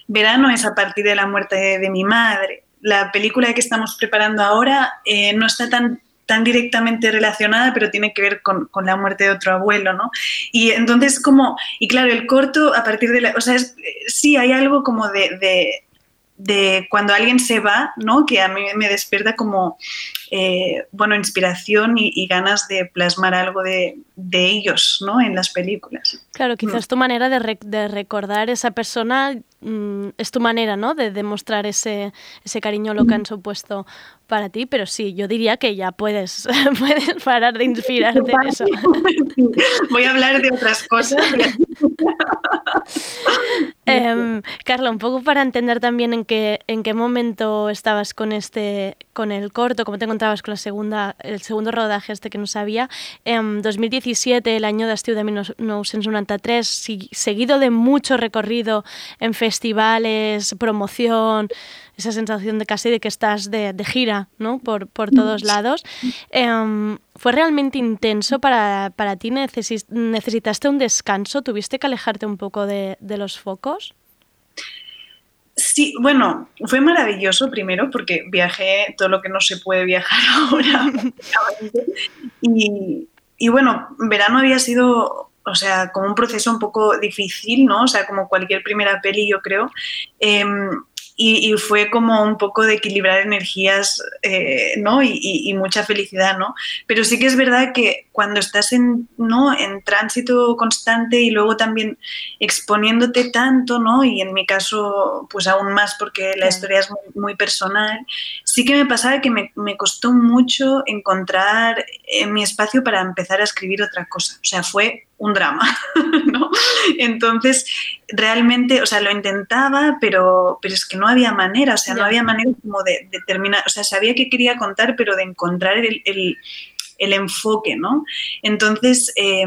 Verano es a partir de la muerte de, mi madre. La película que estamos preparando ahora eh, no está tan tan directamente relacionada, pero tiene que ver con, con, la muerte de otro abuelo, ¿no? Y entonces como, y claro, el corto a partir de la, o sea, es, sí hay algo como de, de, de, cuando alguien se va, ¿no? Que a mí me despierta como, eh, bueno, inspiración y, y, ganas de plasmar algo de, de, ellos, ¿no? En las películas. Claro, quizás mm. tu manera de, re, de recordar esa persona mm, es tu manera, ¿no? De demostrar ese, ese cariño lo que han supuesto para ti, pero sí, yo diría que ya puedes, puedes parar de inspirarte en eso. Voy a hablar de otras cosas. eh, Carla, un poco para entender también en qué, en qué momento estabas con este con el corto, cómo te encontrabas con la segunda, el segundo rodaje este que no sabía. En 2017, el año de estiu de 1993, seguido de mucho recorrido en festivales, promoción, esa sensación de casi de que estás de, de gira, ¿no? Por, por todos lados. Eh, ¿Fue realmente intenso para, para ti? ¿Necesis, ¿Necesitaste un descanso? ¿Tuviste que alejarte un poco de, de los focos? Sí, bueno, fue maravilloso primero porque viajé todo lo que no se puede viajar ahora. y, y bueno, verano había sido o sea, como un proceso un poco difícil, ¿no? O sea, como cualquier primera peli, yo creo. Eh, y, y, fue como un poco de equilibrar energías, eh, ¿no? Y, y, y, mucha felicidad, ¿no? Pero sí que es verdad que cuando estás en, ¿no? en tránsito constante y luego también exponiéndote tanto, ¿no? Y en mi caso, pues aún más porque la historia es muy, muy personal, sí que me pasaba que me, me costó mucho encontrar eh, mi espacio para empezar a escribir otra cosa. O sea, fue un drama, ¿no? Entonces, realmente, o sea, lo intentaba, pero, pero es que no había manera, o sea, no había manera como de, de, terminar, o sea, sabía que quería contar, pero de encontrar el, el, el enfoque, ¿no? Entonces, eh,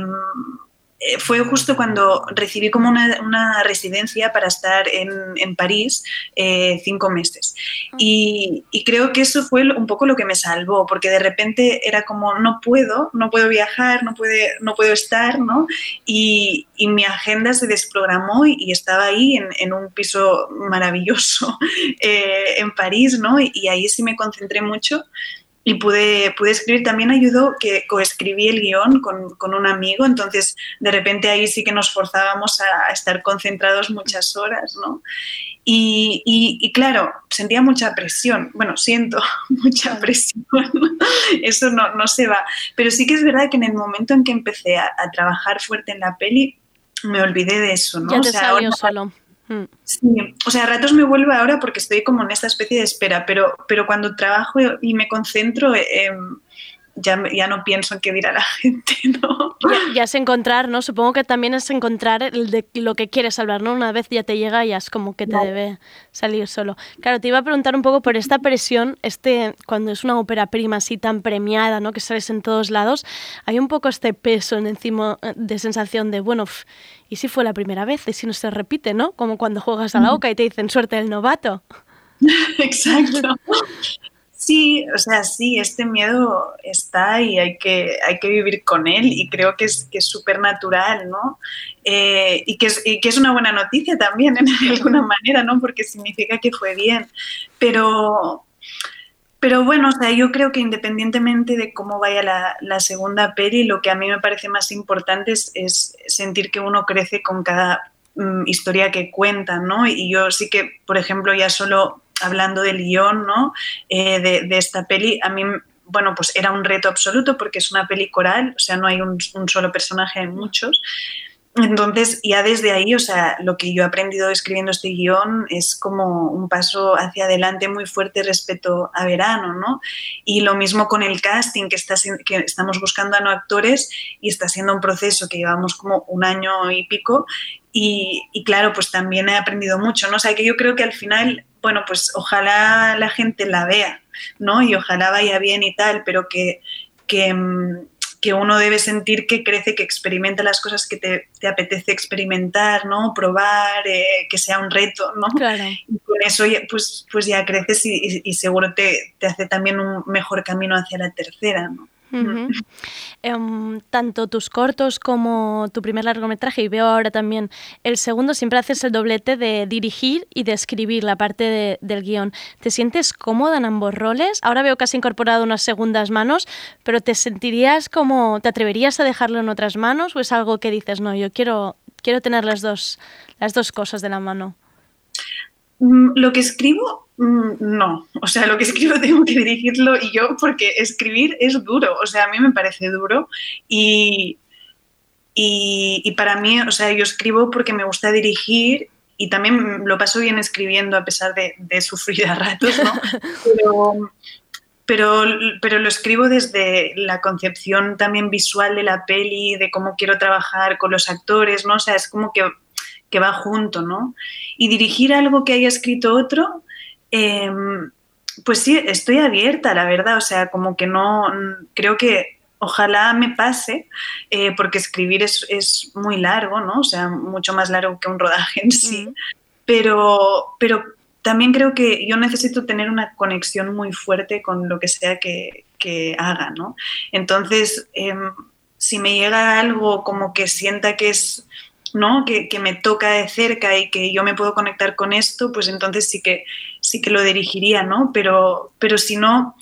fue justo cuando recibí como una, una residencia para estar en, en París eh, cinco meses. Y, y, creo que eso fue un poco lo que me salvó, porque de repente era como, no puedo, no puedo viajar, no, puede, no puedo estar, ¿no? Y, y mi agenda se desprogramó y, y estaba ahí en, en, un piso maravilloso eh, en París, ¿no? Y, y ahí sí me concentré mucho y pude, pude escribir. También ayudó que coescribí el guion con, con, un amigo, entonces de repente ahí sí que nos forzábamos a, a estar concentrados muchas horas, ¿no? Y, y, y, claro, sentía mucha presión, bueno, siento mucha presión, eso no, no, se va, pero sí que es verdad que en el momento en que empecé a, a trabajar fuerte en la peli, me olvidé de eso, ¿no? Ya te o sea, salió ahora, solo. Sí, o sea, a ratos me vuelve ahora porque estoy como en esta especie de espera, pero, pero cuando trabajo y me concentro, eh, ya, ya no pienso en qué dirá la gente, ¿no? Ya, ya es encontrar, ¿no? Supongo que también es encontrar el de lo que quieres hablar, ¿no? Una vez ya te llega, ya es como que te debe salir solo. Claro, te iba a preguntar un poco por esta presión, este, cuando es una ópera prima así tan premiada, ¿no? Que sales en todos lados, hay un poco este peso en encima eh, de sensación de, bueno, pf, ¿y si fue la primera vez? ¿Y si no se repite, ¿no? Como cuando juegas a la OCA y te dicen suerte del novato. Exacto. Sí, o sea, sí, este miedo está y hay que, hay que vivir con él y creo que es que es súper natural, ¿no? Eh, y, que es, y que es una buena noticia también, de alguna manera, ¿no? Porque significa que fue bien. Pero, pero bueno, o sea, yo creo que independientemente de cómo vaya la, la segunda peli, lo que a mí me parece más importante es, es sentir que uno crece con cada mm, historia que cuentan, ¿no? Y yo sí que, por ejemplo, ya solo hablando del guion, ¿no? Eh, de, de esta peli, a mí, bueno, pues era un reto absoluto porque es una peli coral, o sea, no hay un, un solo personaje, hay muchos. Entonces, ya desde ahí, o sea, lo que yo he aprendido escribiendo este guion es como un paso hacia adelante muy fuerte respecto a verano, ¿no? Y lo mismo con el casting, que, está, que estamos buscando a no actores y está siendo un proceso que llevamos como un año y pico. Y, y claro, pues también he aprendido mucho, ¿no? O sea, que yo creo que al final, bueno, pues ojalá la gente la vea, ¿no? Y ojalá vaya bien y tal, pero que, que, mm, que uno debe sentir que crece, que experimenta las cosas que te, te apetece experimentar, ¿no? Probar, eh, que sea un reto, ¿no? Claro. Y con eso ya, pues, pues ya creces y, y- y seguro te, te hace también un mejor camino hacia la tercera, ¿no? Em, tanto tus cortos como tu primer largometraje, y veo ahora también el segundo, siempre haces el doblete de dirigir y de escribir la parte de- del guion. ¿Te sientes cómoda en ambos roles? Ahora veo que has incorporado unas segundas manos, pero ¿te sentirías como, te atreverías a dejarlo en otras manos o es algo que dices, no, yo quiero, quiero tener las dos, las dos cosas de la mano? Mm, Lo que escribo, no. O sea, lo que escribo tengo que dirigirlo y yo, porque escribir es duro. O sea, a mí me parece duro y, y, y para mí, o sea, yo escribo porque me gusta dirigir y también lo paso bien escribiendo a pesar de, de sufrir a ratos, ¿no? Pero, pero, pero lo escribo desde la concepción también visual de la peli, de cómo quiero trabajar con los actores, ¿no? O sea, es como que, que va junto, ¿no? Y dirigir algo que haya escrito otro, eh, pues sí, estoy abierta, la verdad, o sea, como que no, creo que ojalá me pase, eh, porque escribir es, es, muy largo, ¿no? O sea, mucho más largo que un rodaje en sí, pero, pero también creo que yo necesito tener una conexión muy fuerte con lo que sea que, que haga, ¿no? Entonces, eh, si me llega algo como que sienta que es, ¿no? Que, que, me toca de cerca y que yo me puedo conectar con esto, pues entonces sí que, sí que lo dirigiría, ¿no? Pero, pero si no,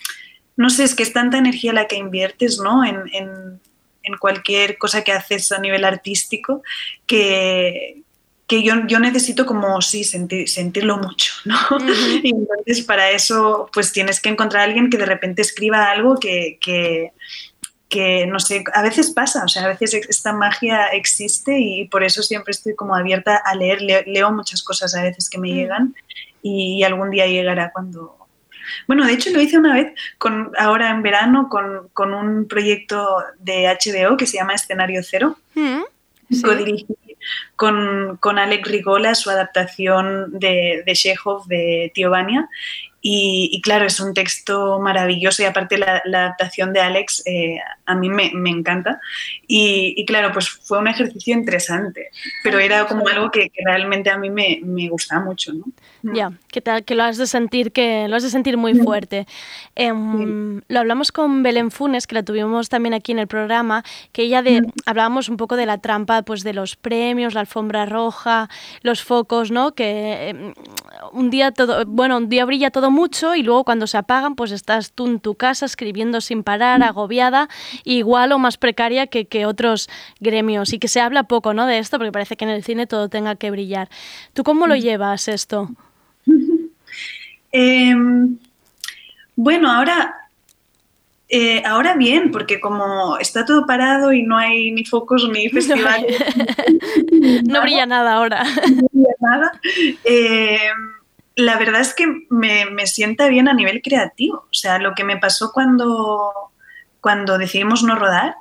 no sé, es que es tanta energía la que inviertes, ¿no? En, en, en cualquier cosa que haces a nivel artístico que, que yo, yo, necesito como, sí, sentir, sentirlo mucho, ¿no? Uh -huh. Y entonces para eso, pues tienes que encontrar a alguien que de repente escriba algo que, que, que, no sé, a veces pasa, o sea, a veces esta magia existe y por eso siempre estoy como abierta a leer, leo, leo muchas cosas a veces que me uh -huh. llegan y algún día llegará cuando... Bueno, de hecho lo hice una vez, con, ahora en verano, con, con un proyecto de HBO que se llama Escenario Cero. -huh. sí. Codirigí con, con Alex Rigola su adaptación de, de Chekhov de Tío Vania. Y, y, claro, es un texto maravilloso y aparte la, la adaptación de Alex eh, a mí me, me encanta. Y, y, claro, pues fue un ejercicio interesante, pero era como algo que, que realmente a mí me, me gusta mucho, ¿no? Ya, que, tal, que lo has de sentir que lo has de sentir muy fuerte. Eh, sí. Lo hablamos con Belén Funes, que la tuvimos también aquí en el programa, que ella de, mm. hablábamos un poco de la trampa pues de los premios, la alfombra roja, los focos, ¿no? Que eh, un día todo, bueno, un día brilla todo mucho y luego cuando se apagan, pues estás tú en tu casa escribiendo sin parar, agobiada, igual o más precaria que, que otros gremios y que se habla poco, ¿no? De esto porque parece que en el cine todo tenga que brillar. ¿Tú cómo lo llevas esto? Eh, bueno, ahora, eh, ahora bien, porque como está todo parado y no hay ni focos ni festivales. No, no brilla nada ahora. No brilla nada. Eh, la verdad es que me, me, sienta bien a nivel creativo. O sea, lo que me pasó cuando, cuando decidimos no rodar,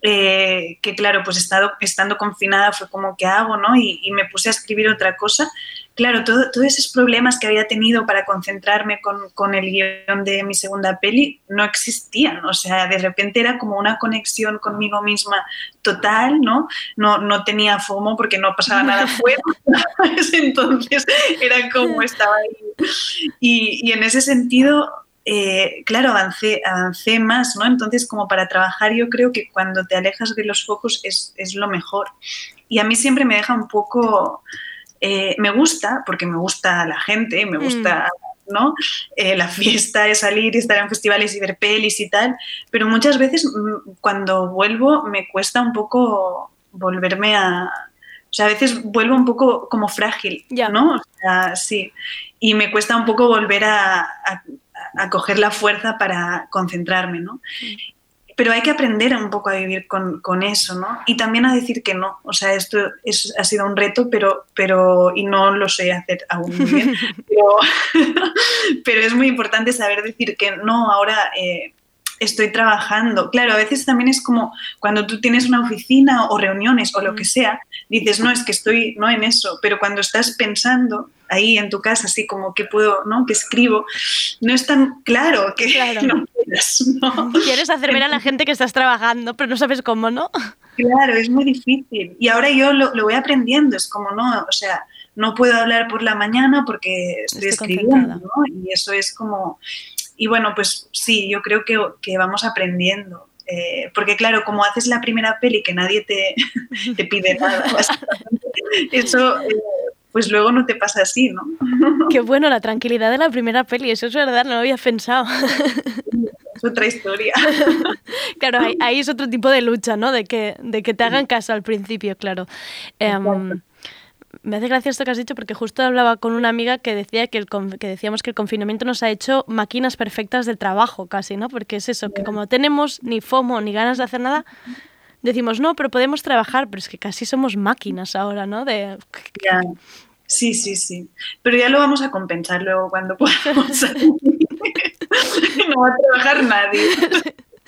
eh, que claro, pues estado, estando confinada fue como, ¿qué hago? ¿no? Y me puse a escribir otra cosa. Claro, todo- todos esos problemas que había tenido para concentrarme con, con el guion de mi segunda peli no existían. O sea, de repente era como una conexión conmigo misma total, ¿no? No, no tenía FOMO porque no pasaba nada fuera. Entonces era como estaba ahí. Y, y en ese sentido, eh, claro, avancé, avancé más, ¿no? Entonces, como para trabajar, yo creo que cuando te alejas de los focos es, es lo mejor. Y a mí siempre me deja un poco, eh, me gusta, porque me gusta la gente, me gusta, ¿no? Eh, la fiesta, de salir y estar en festivales y ver pelis y tal, pero muchas veces mm, cuando vuelvo me cuesta un poco volverme a... O sea, a veces vuelvo un poco como frágil, ¿no? O sea, sí. Y me cuesta un poco volver a, a- a coger la fuerza para concentrarme, ¿no? Pero hay que aprender un poco a vivir con, con eso, ¿no? Y también a decir que no. O sea, esto es- ha sido un reto, pero, pero, y no lo sé hacer aún muy bien, pero, pero es muy importante saber decir que no, ahora eh, estoy trabajando. Claro, a veces también es como cuando tú tienes una oficina o reuniones o lo que sea, dices, no, es que estoy no en eso, pero cuando estás pensando ahí en tu casa, así como que puedo, ¿no? Que escribo, no es tan claro que no puedas, ¿no? Quieres hacer ver a la gente que estás trabajando, pero no sabes cómo, ¿no? Claro, es muy difícil. Y ahora yo lo, lo voy aprendiendo, es como, no, o sea, no puedo hablar por la mañana porque estoy, Estoy escribiendo, ¿no? Y eso es como, y bueno, pues sí, yo creo que, que vamos aprendiendo. Eh, porque claro, como haces la primera peli que nadie te, te pide nada, eso eh, pues luego no te pasa así, ¿no? Qué bueno, la tranquilidad de la primera peli, eso es verdad, no lo había pensado. Es otra historia. Claro, ahí, ahí es otro tipo de lucha, ¿no? De que, de que te hagan caso al principio, claro. Me hace gracia esto que has dicho porque justo hablaba con una amiga que decía que, el, que decíamos que el confinamiento nos ha hecho máquinas perfectas del trabajo casi, ¿no? Porque es eso, que como no tenemos ni FOMO ni ganas de hacer nada, decimos, no, pero podemos trabajar, pero es que casi somos máquinas ahora, ¿no? De... Ya. Sí, sí, sí. Pero ya lo vamos a compensar luego cuando podamos salir. no va a trabajar nadie.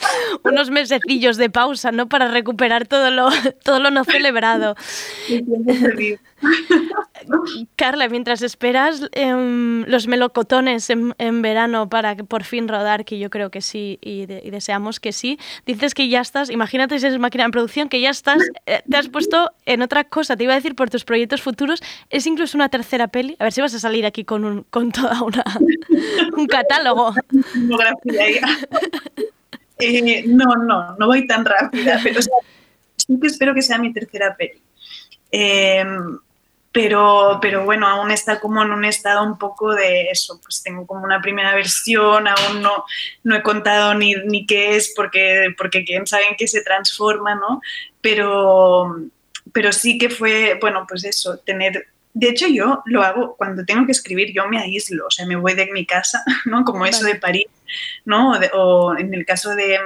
Unos mesecillos de pausa, ¿no? Para recuperar todo lo, todo lo no celebrado. Carla, mientras esperas em, los melocotones en, en verano para que por fin rodar, que yo creo que sí y, de- y deseamos que sí, dices que ya estás, imagínate si eres máquina de producción, que ya estás, eh, te has puesto en otra cosa, te iba a decir por tus proyectos futuros, es incluso una tercera peli, a ver si vas a salir aquí con, un, con toda una, un catálogo. Eh, no, no, no voy tan rápida, pero o sea, sí que espero que sea mi tercera peli. Eh, pero, pero bueno, aún está como en un estado un poco de eso, pues tengo como una primera versión, aún no, no he contado ni, ni qué es, porque, porque quién sabe en qué se transforma, ¿no? Pero, pero sí que fue, bueno, pues eso, tener... De hecho, yo lo hago cuando tengo que escribir, yo me aíslo, o sea, me voy de mi casa, ¿no? Como eso de París, ¿no? O, de- o en el caso de,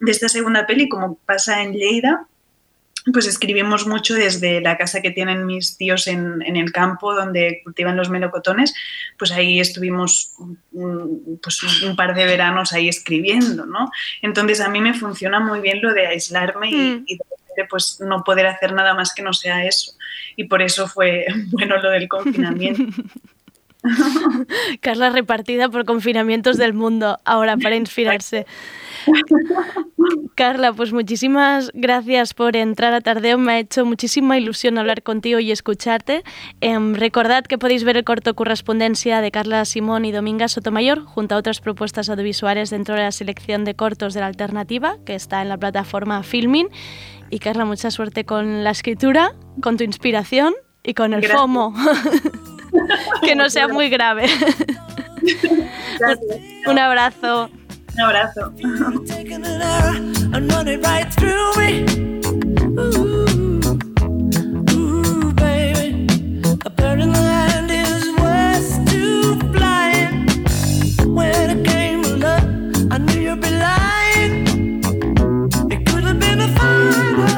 de esta segunda peli, como pasa en Lleida, pues escribimos mucho desde la casa que tienen mis tíos en, en el campo donde cultivan los melocotones, pues ahí estuvimos un, pues un par de veranos ahí escribiendo, ¿no? Entonces a mí me funciona muy bien lo de aislarme y, Mm. y de pues no poder hacer nada más que no sea eso. Y por eso fue bueno lo del confinamiento. Carla repartida por confinamientos del mundo ahora para inspirarse. Carla, pues muchísimas gracias por entrar a Tardeo. Me ha hecho muchísima ilusión hablar contigo y escucharte. Em, recordad que podéis ver el corto correspondencia de Carla Simón y Dominga Sotomayor junto a otras propuestas audiovisuales dentro de la selección de cortos de la alternativa que está en la plataforma Filmin. Y Carla, mucha suerte con la escritura, con tu inspiración y con el Gracias. FOMO. que no sea muy grave. Gracias. Un abrazo. Un abrazo. Remember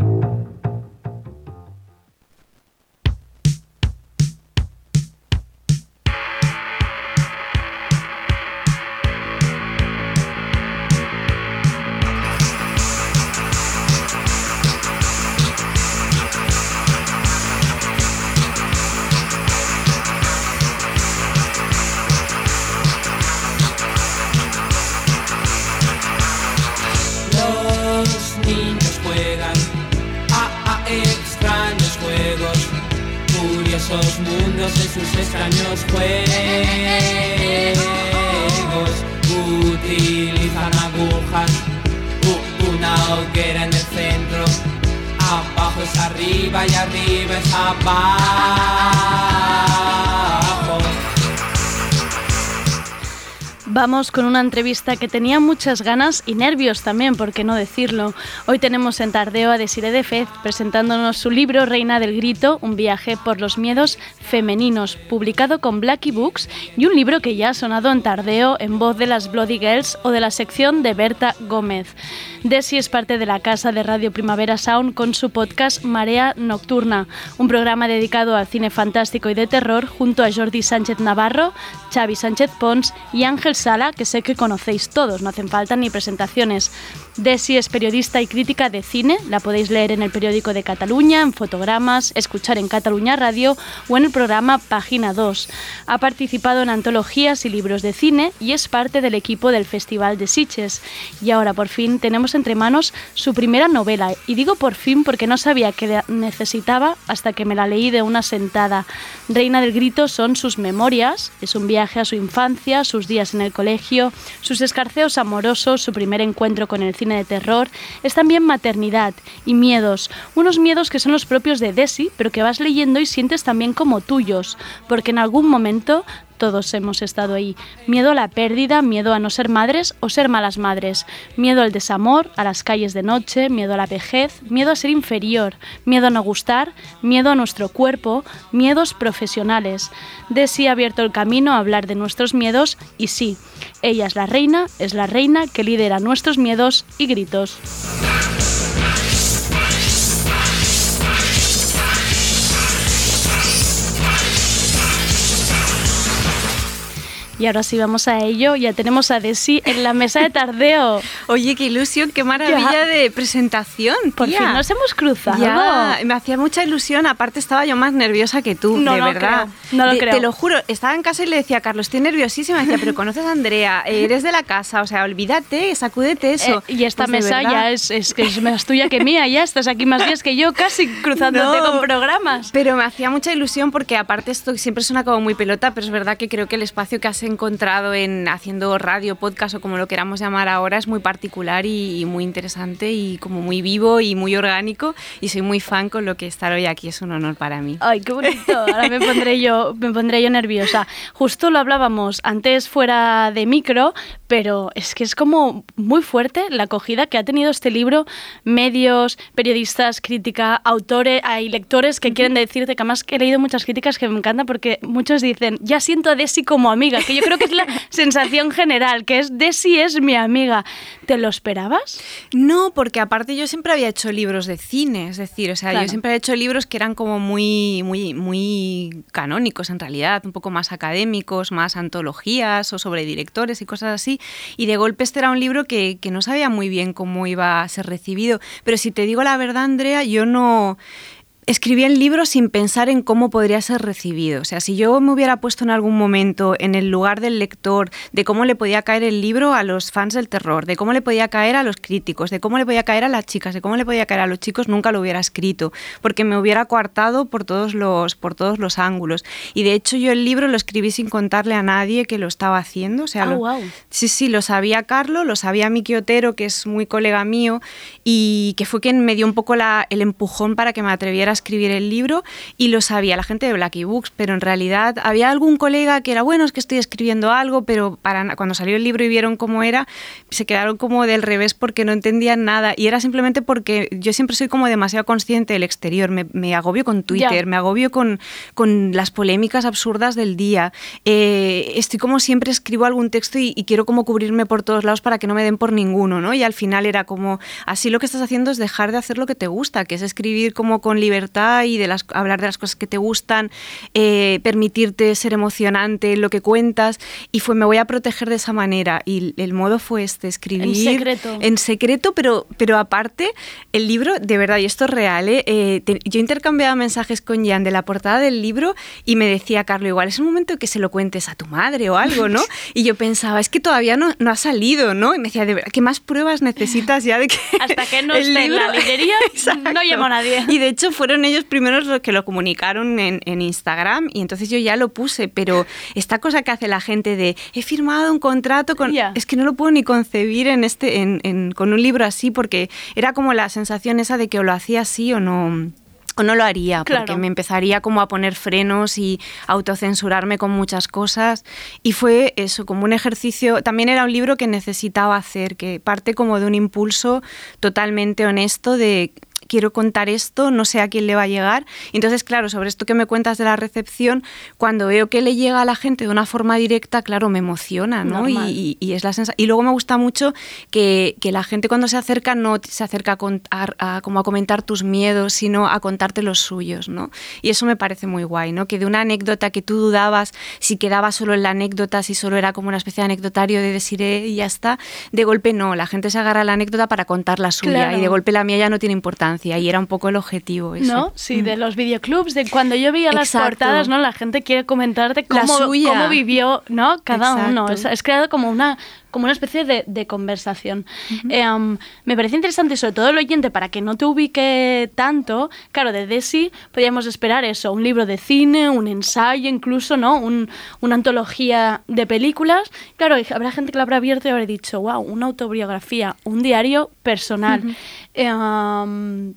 Arriba Vamos con una entrevista que tenía muchas ganas y nervios también, por qué no decirlo. Hoy tenemos en Tardeo a Desiree de Fez presentándonos su libro Reina del Grito, un viaje por los miedos femeninos, publicado con Blackie Books y un libro que ya ha sonado en Tardeo en voz de las Bloody Girls o de la sección de Berta Gómez. Desi es parte de la casa de Radio Primavera Sound con su podcast Marea Nocturna, un programa dedicado al cine fantástico y de terror junto a Jordi Sánchez Navarro, Xavi Sánchez Pons y Ángel Sala, que sé que conocéis todos, no hacen falta ni presentaciones. Desi es periodista y crítica de cine, la podéis leer en el periódico de Cataluña, en fotogramas, escuchar en Cataluña Radio o en el programa Página 2. Ha participado en antologías y libros de cine y es parte del equipo del Festival de Sitges. Y ahora por fin tenemos entre manos su primera novela, y digo por fin porque no sabía que necesitaba hasta que me la leí de una sentada. Reina del Grito son sus memorias, es un viaje a su infancia, sus días en el sus escarceos amorosos, su primer encuentro con el cine de terror, es también maternidad y miedos, unos miedos que son los propios de Desi, pero que vas leyendo y sientes también como tuyos, porque en algún momento todos hemos estado ahí. Miedo a la pérdida, miedo a no ser madres o ser malas madres, miedo al desamor, a las calles de noche, miedo a la vejez, miedo a ser inferior, miedo a no gustar, miedo a nuestro cuerpo, miedos profesionales. Desi ha abierto el camino a hablar de nuestros miedos y sí, ella es la reina, es la reina que lidera nuestros miedos y gritos. Y ahora sí vamos a ello. Ya tenemos a Desi en la mesa de tardeo. Oye, qué ilusión, qué maravilla Ya. de presentación. Por tía. fin nos hemos cruzado. Ya, me hacía mucha ilusión. Aparte, estaba yo más nerviosa que tú, No de verdad. creo, no lo De- creo. Te lo juro, estaba en casa y le decía a Carlos, estoy nerviosísima. Decía, pero conoces a Andrea, eres de la casa, o sea, olvídate, sacúdete eso. Eh, y esta Pues mesa ya es, es que es más tuya que mía. Ya estás aquí más días que yo, casi cruzándote No. con programas. Pero me hacía mucha ilusión porque aparte esto siempre suena como muy pelota, pero es verdad que creo que el espacio que has encontrado en haciendo radio, podcast o como lo queramos llamar ahora es muy particular y, y muy interesante y como muy vivo y muy orgánico y soy muy fan con lo que estar hoy aquí es un honor para mí. Ay, qué bonito. Ahora me pondré yo, me pondré yo nerviosa. Justo lo hablábamos antes fuera de micro, pero es que es como muy fuerte la acogida que ha tenido este libro. Medios, periodistas, crítica, autores, hay lectores que quieren decirte que además he leído muchas críticas que me encantan porque muchos dicen, ya siento a Desi como amiga, que yo creo que es la sensación general, que es Desi es mi amiga. ¿Te lo esperabas? No, porque aparte yo siempre había hecho libros de cine, es decir, o sea, Claro. yo siempre he hecho libros que eran como muy, muy, muy canónicos en realidad, un poco más académicos, más antologías o sobre directores y cosas así. Y de golpe este era un libro que, que no sabía muy bien cómo iba a ser recibido. Pero si te digo la verdad, Andrea, yo no escribí el libro sin pensar en cómo podría ser recibido. O sea, si yo me hubiera puesto en algún momento en el lugar del lector, de cómo le podía caer el libro a los fans del terror, de cómo le podía caer a los críticos, de cómo le podía caer a las chicas, de cómo le podía caer a los chicos, nunca lo hubiera escrito, porque me hubiera coartado por todos los, por todos los ángulos. Y de hecho yo el libro lo escribí sin contarle a nadie que lo estaba haciendo. O sea, Ah, lo-. Sí, sí, lo sabía Carlos, lo sabía Miki Otero, que es muy colega mío, y que fue quien me dio un poco la- el empujón para que me atreviera escribir el libro y lo sabía la gente de Blacky Books, pero en realidad había algún colega que era, bueno, es que estoy escribiendo algo, pero para, cuando salió el libro y vieron cómo era, se quedaron como del revés porque no entendían nada. Y era simplemente porque yo siempre soy como demasiado consciente del exterior, me, me agobio con Twitter, Ya. me agobio con, con las polémicas absurdas del día. Eh, estoy como siempre escribo algún texto y, y quiero como cubrirme por todos lados para que no me den por ninguno, ¿no? Y al final era como, así lo que estás haciendo es dejar de hacer lo que te gusta, que es escribir como con libertad y de las, hablar de las cosas que te gustan, eh, permitirte ser emocionante en lo que cuentas. Y fue, me voy a proteger de esa manera. Y el modo fue este, escribir secreto. en secreto, pero, pero aparte, el libro, de verdad, y esto es real, ¿eh? Eh, te- yo intercambiaba mensajes con Jan de la portada del libro y me decía, Carlos, igual es un momento que se lo cuentes a tu madre o algo, ¿no? Y yo pensaba, es que todavía no, no ha salido, ¿no? Y me decía, de verdad, ¿qué más pruebas necesitas ya de que Hasta que no esté en la librería, Exacto. no llegó nadie. Y de hecho fueron ellos primeros los que lo comunicaron en, en Instagram y entonces yo ya lo puse, pero esta cosa que hace la gente de he firmado un contrato con... Es que no lo puedo ni concebir en este, en- en- con un libro así porque era como la sensación esa de que o lo hacía así o no... O no lo haría, porque Claro. me empezaría como a poner frenos y autocensurarme con muchas cosas. Y fue eso, como un ejercicio. También era un libro que necesitaba hacer, que parte como de un impulso totalmente honesto de quiero contar esto, no sé a quién le va a llegar. Entonces, claro, sobre esto que me cuentas de la recepción, cuando veo que le llega a la gente de una forma directa, claro, me emociona, ¿no? Y, Normal. y- y es la sensa- Y luego me gusta mucho que, que la gente cuando se acerca no se acerca a, contar- a- como a comentar tus miedos, sino a contarte los suyos, ¿no? Y eso me parece muy guay, ¿no? Que de una anécdota que tú dudabas si quedaba solo en la anécdota, si solo era como una especie de anecdotario de decir "Eh", y ya está, de golpe no, la gente se agarra a la anécdota para contar la suya Claro. y de golpe la mía ya no tiene importancia y era un poco el objetivo eso. ¿No? Sí, de los videoclubs, de cuando yo veía las Exacto. portadas, ¿no? La gente quiere comentarte cómo, cómo vivió, ¿no? Cada uno. Exacto. Es, es creado como una, como una especie de, de conversación. Eh, um, me parece interesante, sobre todo el oyente, para que no te ubique tanto. Claro, de Desi podríamos esperar eso, un libro de cine, un ensayo incluso, ¿no? Un- una antología de películas. Claro, habrá gente que lo habrá abierto y habrá dicho, wow, una autobiografía, un diario personal. Eh, um,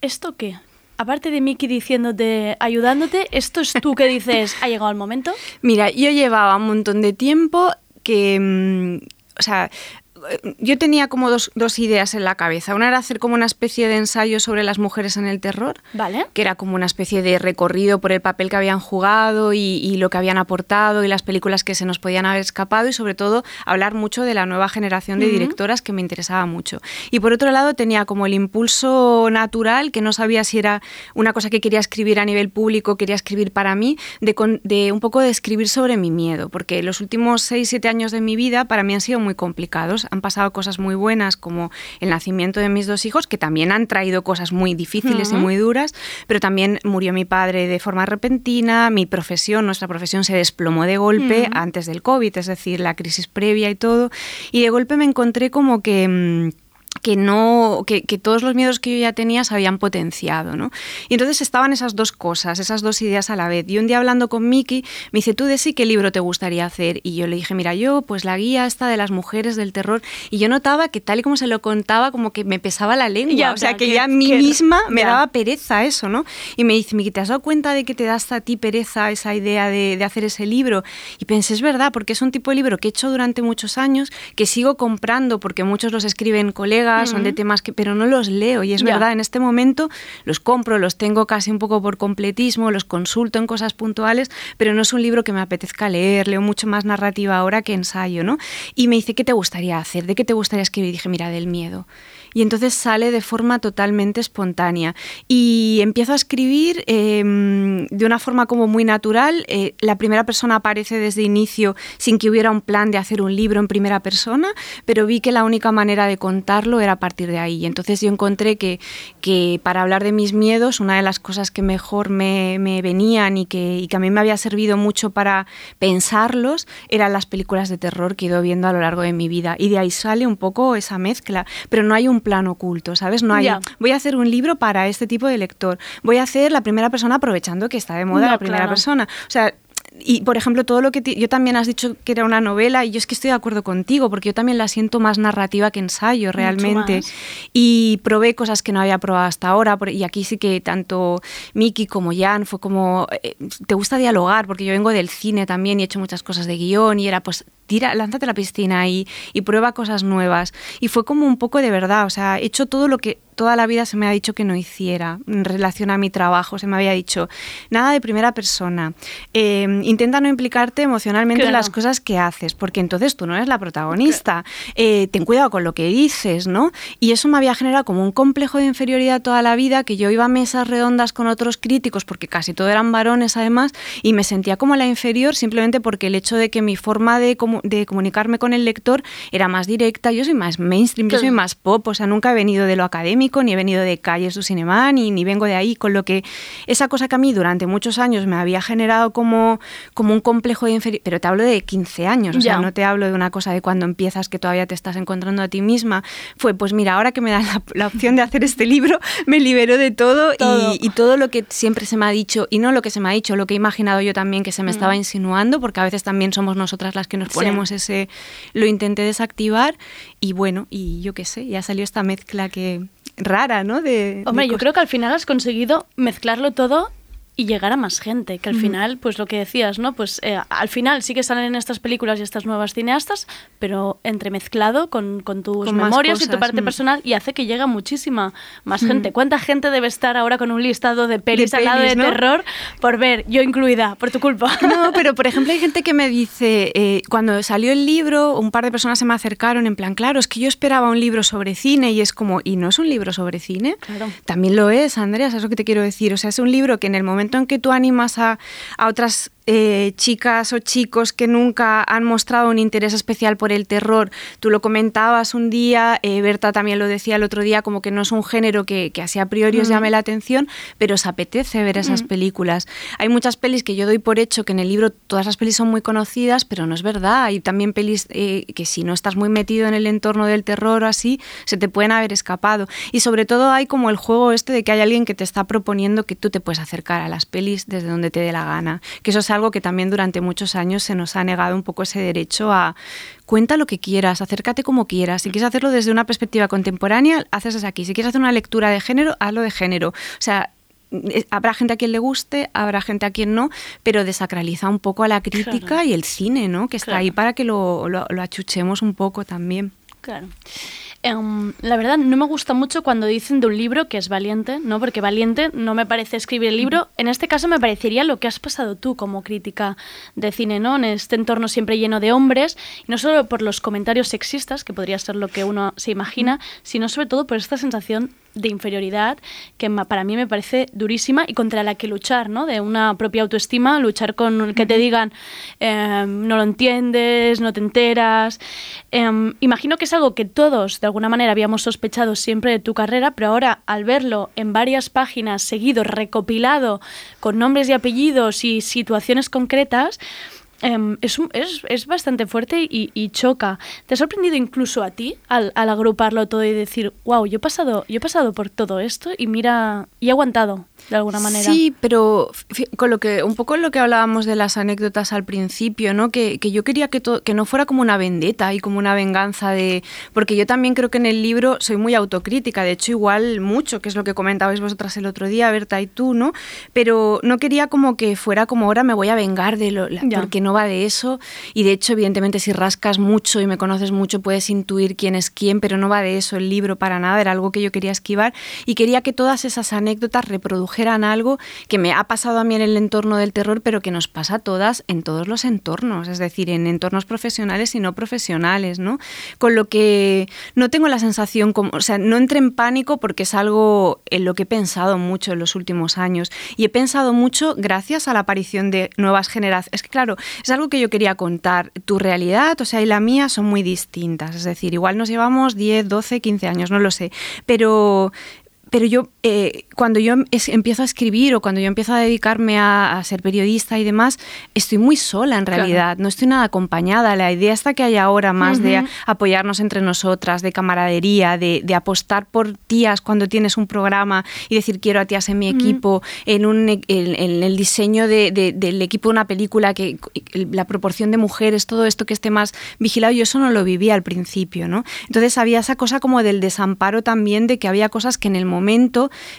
¿Esto qué? Aparte de Miki diciéndote, ayudándote, ¿esto es tú que dices, ha llegado el momento? Mira, yo llevaba un montón de tiempo que, mm, o sea, yo tenía como dos, dos ideas en la cabeza. Una era hacer como una especie de ensayo sobre las mujeres en el terror, Vale. que era como una especie de recorrido por el papel que habían jugado y, y lo que habían aportado y las películas que se nos podían haber escapado y sobre todo hablar mucho de la nueva generación de directoras que me interesaba mucho. Y por otro lado tenía como el impulso natural, que no sabía si era una cosa que quería escribir a nivel público, quería escribir para mí, de, con- de un poco de escribir sobre mi miedo, porque los últimos 6-7 años de mi vida para mí han sido muy complicados. Han pasado cosas muy buenas como el nacimiento de mis dos hijos, que también han traído cosas muy difíciles y muy duras, pero también murió mi padre de forma repentina, mi profesión, nuestra profesión se desplomó de golpe antes del COVID, es decir, la crisis previa y todo, y de golpe me encontré como que... que no que, que todos los miedos que yo ya tenía se habían potenciado ¿no? y entonces estaban esas dos cosas esas dos ideas a la vez. Y un día hablando con Miki me dice tú de sí qué libro te gustaría hacer y yo le dije mira yo pues la guía esta de las mujeres del terror y yo notaba que tal y como se lo contaba como que me pesaba la lengua. Ya, o sea que que- ya a mí que- misma me ya. daba pereza eso no y me dice Miki te has dado cuenta de que te da hasta a ti pereza esa idea de, de hacer ese libro y pensé es verdad porque es un tipo de libro que he hecho durante muchos años que sigo comprando porque muchos los escriben colegas son de temas que pero no los leo y es Ya. verdad en este momento los compro los tengo casi un poco por completismo los consulto en cosas puntuales pero no es un libro que me apetezca leer leo mucho más narrativa ahora que ensayo no y me dice qué te gustaría hacer de qué te gustaría escribir y dije mira del miedo y entonces sale de forma totalmente espontánea. Y empiezo a escribir eh, de una forma como muy natural. Eh, la primera persona aparece desde inicio sin que hubiera un plan de hacer un libro en primera persona, pero vi que la única manera de contarlo era a partir de ahí. Y entonces yo encontré que, que para hablar de mis miedos, una de las cosas que mejor me, me venían y que, y que a mí me había servido mucho para pensarlos eran las películas de terror que he ido viendo a lo largo de mi vida. Y de ahí sale un poco esa mezcla, pero no hay plan oculto, ¿sabes? No hay, voy a hacer un libro para este tipo de lector, voy a hacer la primera persona aprovechando que está de moda No, la primera claro. persona. O sea, y por ejemplo, todo lo que yo también has dicho que era una novela, y yo es que estoy de acuerdo contigo, porque yo también la siento más narrativa que ensayo realmente. Y probé cosas que no había probado hasta ahora, y aquí sí que tanto Miki como Jan fue como, eh, te gusta dialogar, porque yo vengo del cine también y he hecho muchas cosas de guion, y era pues, tira, lánzate a la piscina y, y prueba cosas nuevas. Y fue como un poco de verdad, o sea, he hecho todo lo que toda la vida se me ha dicho que no hiciera en relación a mi trabajo. Se me había dicho nada de primera persona. Eh, intenta no implicarte emocionalmente en las cosas que haces, porque entonces tú no eres la protagonista. Eh, ten cuidado con lo que dices, ¿no? Y eso me había generado como un complejo de inferioridad toda la vida, que yo iba a mesas redondas con otros críticos, porque casi todos eran varones además, y me sentía como la inferior simplemente porque el hecho de que mi forma de, comu- de comunicarme con el lector era más directa, yo soy más mainstream, yo soy más pop, o sea, nunca he venido de lo académico, ni he venido de calles du cinema, ni, ni vengo de ahí, con lo que esa cosa que a mí durante muchos años me había generado como, como un complejo de inferioridad, pero te hablo de 15 años, o sea, no te hablo de una cosa de cuando empiezas que todavía te estás encontrando a ti misma, fue pues mira, ahora que me dan la, la opción de hacer este libro, me libero de todo, Todo. Y, y todo lo que siempre se me ha dicho, y no lo que se me ha dicho, lo que he imaginado yo también que se me Mm. estaba insinuando, porque a veces también somos nosotras las que nos Sí. ponemos ese, lo intenté desactivar, y bueno, y yo qué sé, ya salió esta mezcla que rara, ¿no? De, Hombre, de yo creo que al final has conseguido mezclarlo todo y llegar a más gente, que al final, pues lo que decías, ¿no? Pues eh, al final sí que salen estas películas y estas nuevas cineastas, pero entremezclado con, con tus Con memorias y tu parte mm. personal y hace que llega muchísima más Mm. gente. ¿Cuánta gente debe estar ahora con un listado de pelis, al lado de terror por ver? Yo incluida, por tu culpa. No, pero por ejemplo hay gente que me dice, eh, cuando salió el libro, un par de personas se me acercaron en plan, claro, es que yo esperaba un libro sobre cine y es como, ¿y no es un libro sobre cine? Claro. También lo es, Andrea, ¿sabes lo que te quiero decir? O sea, es un libro que en el momento en que tú animas a, a otras eh, chicas o chicos que nunca han mostrado un interés especial por el terror, tú lo comentabas un día, eh, Berta también lo decía el otro día, como que no es un género que, que así a priori os Mm. llame la atención, pero os apetece ver esas Mm. películas. Hay muchas pelis que yo doy por hecho que en el libro todas las pelis son muy conocidas, pero no es verdad. Hay también pelis eh, que si no estás muy metido en el entorno del terror o así, se te pueden haber escapado. Y sobre todo hay como el juego este de que hay alguien que te está proponiendo que tú te puedes acercar a las pelis desde donde te dé la gana. Que eso es algo que también durante muchos años se nos ha negado un poco ese derecho a cuenta lo que quieras, acércate como quieras. Si quieres hacerlo desde una perspectiva contemporánea, haces desde aquí. Si quieres hacer una lectura de género, hazlo de género. O sea, eh, habrá gente a quien le guste, habrá gente a quien no, pero desacraliza un poco a la crítica Claro. y el cine, ¿no? Que está Claro. ahí para que lo, lo- lo achuchemos un poco también. Claro. Em, la verdad, no me gusta mucho cuando dicen de un libro que es valiente, ¿no? Porque valiente no me parece escribir el libro. En este caso me parecería lo que has pasado tú como crítica de cine, ¿no? En este entorno siempre lleno de hombres, y no solo por los comentarios sexistas, que podría ser lo que uno se imagina, sino sobre todo por esta sensación de inferioridad que para mí me parece durísima y contra la que luchar, ¿no? De una propia autoestima, luchar con que te digan em, no lo entiendes, no te enteras. Em, imagino que es algo que todos de alguna manera habíamos sospechado siempre de tu carrera, pero ahora al verlo en varias páginas seguido, recopilado, con nombres y apellidos y situaciones concretas, em, es, es, es bastante fuerte y, y choca. ¿Te ha sorprendido incluso a ti al, al agruparlo todo y decir, wow, yo he pasado, yo he pasado por todo esto y mira, y he aguantado de alguna manera? Sí, pero con lo que un poco lo que hablábamos de las anécdotas al principio, ¿no? Que, que yo quería que, to- que no fuera como una vendetta y como una venganza de porque yo también creo que en el libro soy muy autocrítica, de hecho igual mucho, que es lo que comentabais vosotras el otro día, Berta y tú, ¿no? Pero no quería como que fuera como ahora me voy a vengar de lo la- porque no va de eso y de hecho evidentemente si rascas mucho y me conoces mucho puedes intuir quién es quién, pero no va de eso el libro para nada, era algo que yo quería esquivar y quería que todas esas anécdotas reprodujeran algo que me ha pasado a mí en el entorno del terror, pero que nos pasa a todas en todos los entornos, es decir, en entornos profesionales y no profesionales, ¿no? Con lo que no tengo la sensación como, o sea, no entré en pánico porque es algo en lo que he pensado mucho en los últimos años y he pensado mucho gracias a la aparición de nuevas generaciones. Es que claro, es algo que yo quería contar. Tu realidad, o sea, y la mía son muy distintas, es decir, igual nos llevamos 10, 12, 15 años, no lo sé, pero pero yo, eh, cuando yo es- empiezo a escribir o cuando yo empiezo a dedicarme a, a ser periodista y demás, estoy muy sola en Claro. realidad, no estoy nada acompañada. La idea esta que hay ahora más de apoyarnos entre nosotras, de camaradería, de, de apostar por tías cuando tienes un programa y decir quiero a tías en mi equipo, en, un, e- en- en el diseño de- de- del equipo de una película, que la proporción de mujeres, todo esto que esté más vigilado, yo eso no lo vivía al principio, ¿no? Entonces había esa cosa como del desamparo también de que había cosas que en el momento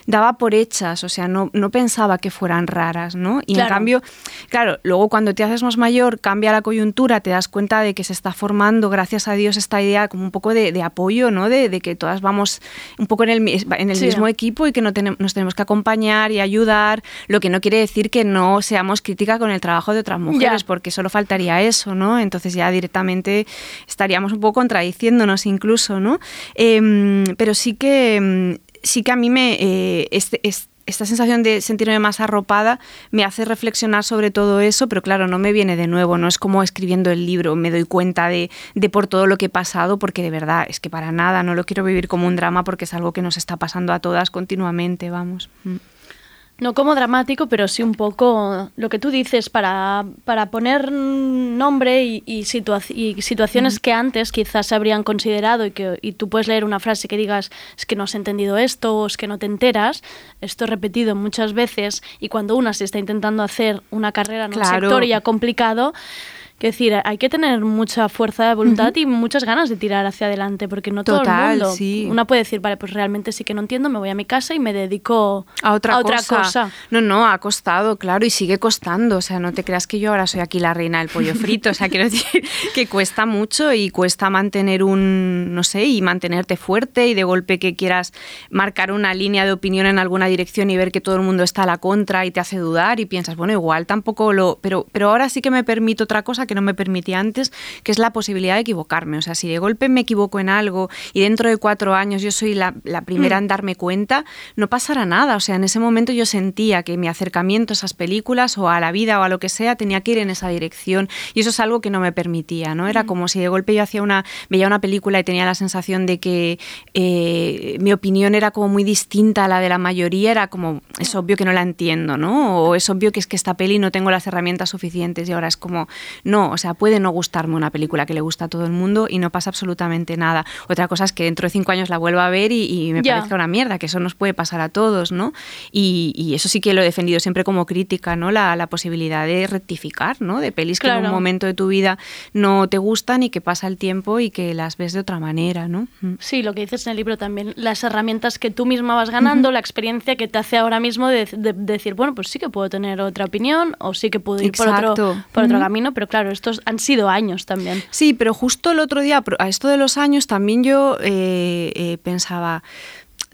daba por hechas, o sea, no, no pensaba que fueran raras, ¿no? Y Claro. en cambio, claro, luego cuando te haces más mayor, cambia la coyuntura, te das cuenta de que se está formando, gracias a Dios, esta idea como un poco de, de apoyo, ¿no? De, de que todas vamos un poco en el, mis- en el Sí. mismo equipo y que no nos tenemos que acompañar y ayudar, lo que no quiere decir que no seamos crítica con el trabajo de otras mujeres, Ya. porque solo faltaría eso, ¿no? Entonces ya directamente estaríamos un poco contradiciéndonos incluso, ¿no? Em, pero sí que, em, sí que a mí me... eh, este, es- esta sensación de sentirme más arropada me hace reflexionar sobre todo eso, pero claro, no me viene de nuevo, no es como escribiendo el libro, me doy cuenta de, de por todo lo que he pasado, porque de verdad es que para nada, no lo quiero vivir como un drama porque es algo que nos está pasando a todas continuamente, vamos. Mm. No como dramático, pero sí un poco lo que tú dices para, para poner nombre y, y, situa- y situaciones que antes quizás se habrían considerado y que y tú puedes leer una frase que digas es que no has entendido esto o es que no te enteras. Esto repetido muchas veces y cuando una se está intentando hacer una carrera en un Claro. sector ya complicado, que decir, hay que tener mucha fuerza de voluntad y muchas ganas de tirar hacia adelante, porque no todo Total, el mundo. sí. Una puede decir, vale, pues realmente sí que no entiendo, me voy a mi casa y me dedico a otra, cosa. No, no, ha costado, claro, y sigue costando. O sea, no te creas que yo ahora soy aquí la reina del pollo frito. O sea, quiero decir que cuesta mucho y cuesta mantener un, no sé, y mantenerte fuerte y de golpe que quieras marcar una línea de opinión en alguna dirección y ver que todo el mundo está a la contra y te hace dudar y piensas, bueno, igual tampoco lo. Pero, pero ahora sí que me permito otra cosa que no me permitía antes, que es la posibilidad de equivocarme. O sea, si de golpe me equivoco en algo y dentro de cuatro años yo soy la, la primera Mm. en darme cuenta, no pasará nada. O sea, en ese momento yo sentía que mi acercamiento a esas películas o a la vida o a lo que sea tenía que ir en esa dirección. Y eso es algo que no me permitía, ¿no? Era como si de golpe yo hacía una, veía una película y tenía la sensación de que eh, mi opinión era como muy distinta a la de la mayoría. Era como, es obvio que no la entiendo, ¿no? O es obvio que es que esta peli no tengo las herramientas suficientes y ahora es como, no, o sea, puede no gustarme una película que le gusta a todo el mundo y no pasa absolutamente nada. Otra cosa es que dentro de cinco años la vuelva a ver y, y me Ya. parezca una mierda, que eso nos puede pasar a todos, ¿no? Y, y eso sí que lo he defendido siempre como crítica, ¿no? La, la posibilidad de rectificar, ¿no? De pelis que en un momento de tu vida no te gustan y que pasa el tiempo y que las ves de otra manera, ¿no? Mm. Sí, lo que dices en el libro también, las herramientas que tú misma vas ganando, la experiencia que te hace ahora mismo de, de- de decir, bueno, pues sí que puedo tener otra opinión o sí que puedo ir por otro, por otro camino, pero claro, estos han sido años también. Sí, pero justo el otro día, a esto de los años, también yo eh, eh, pensaba,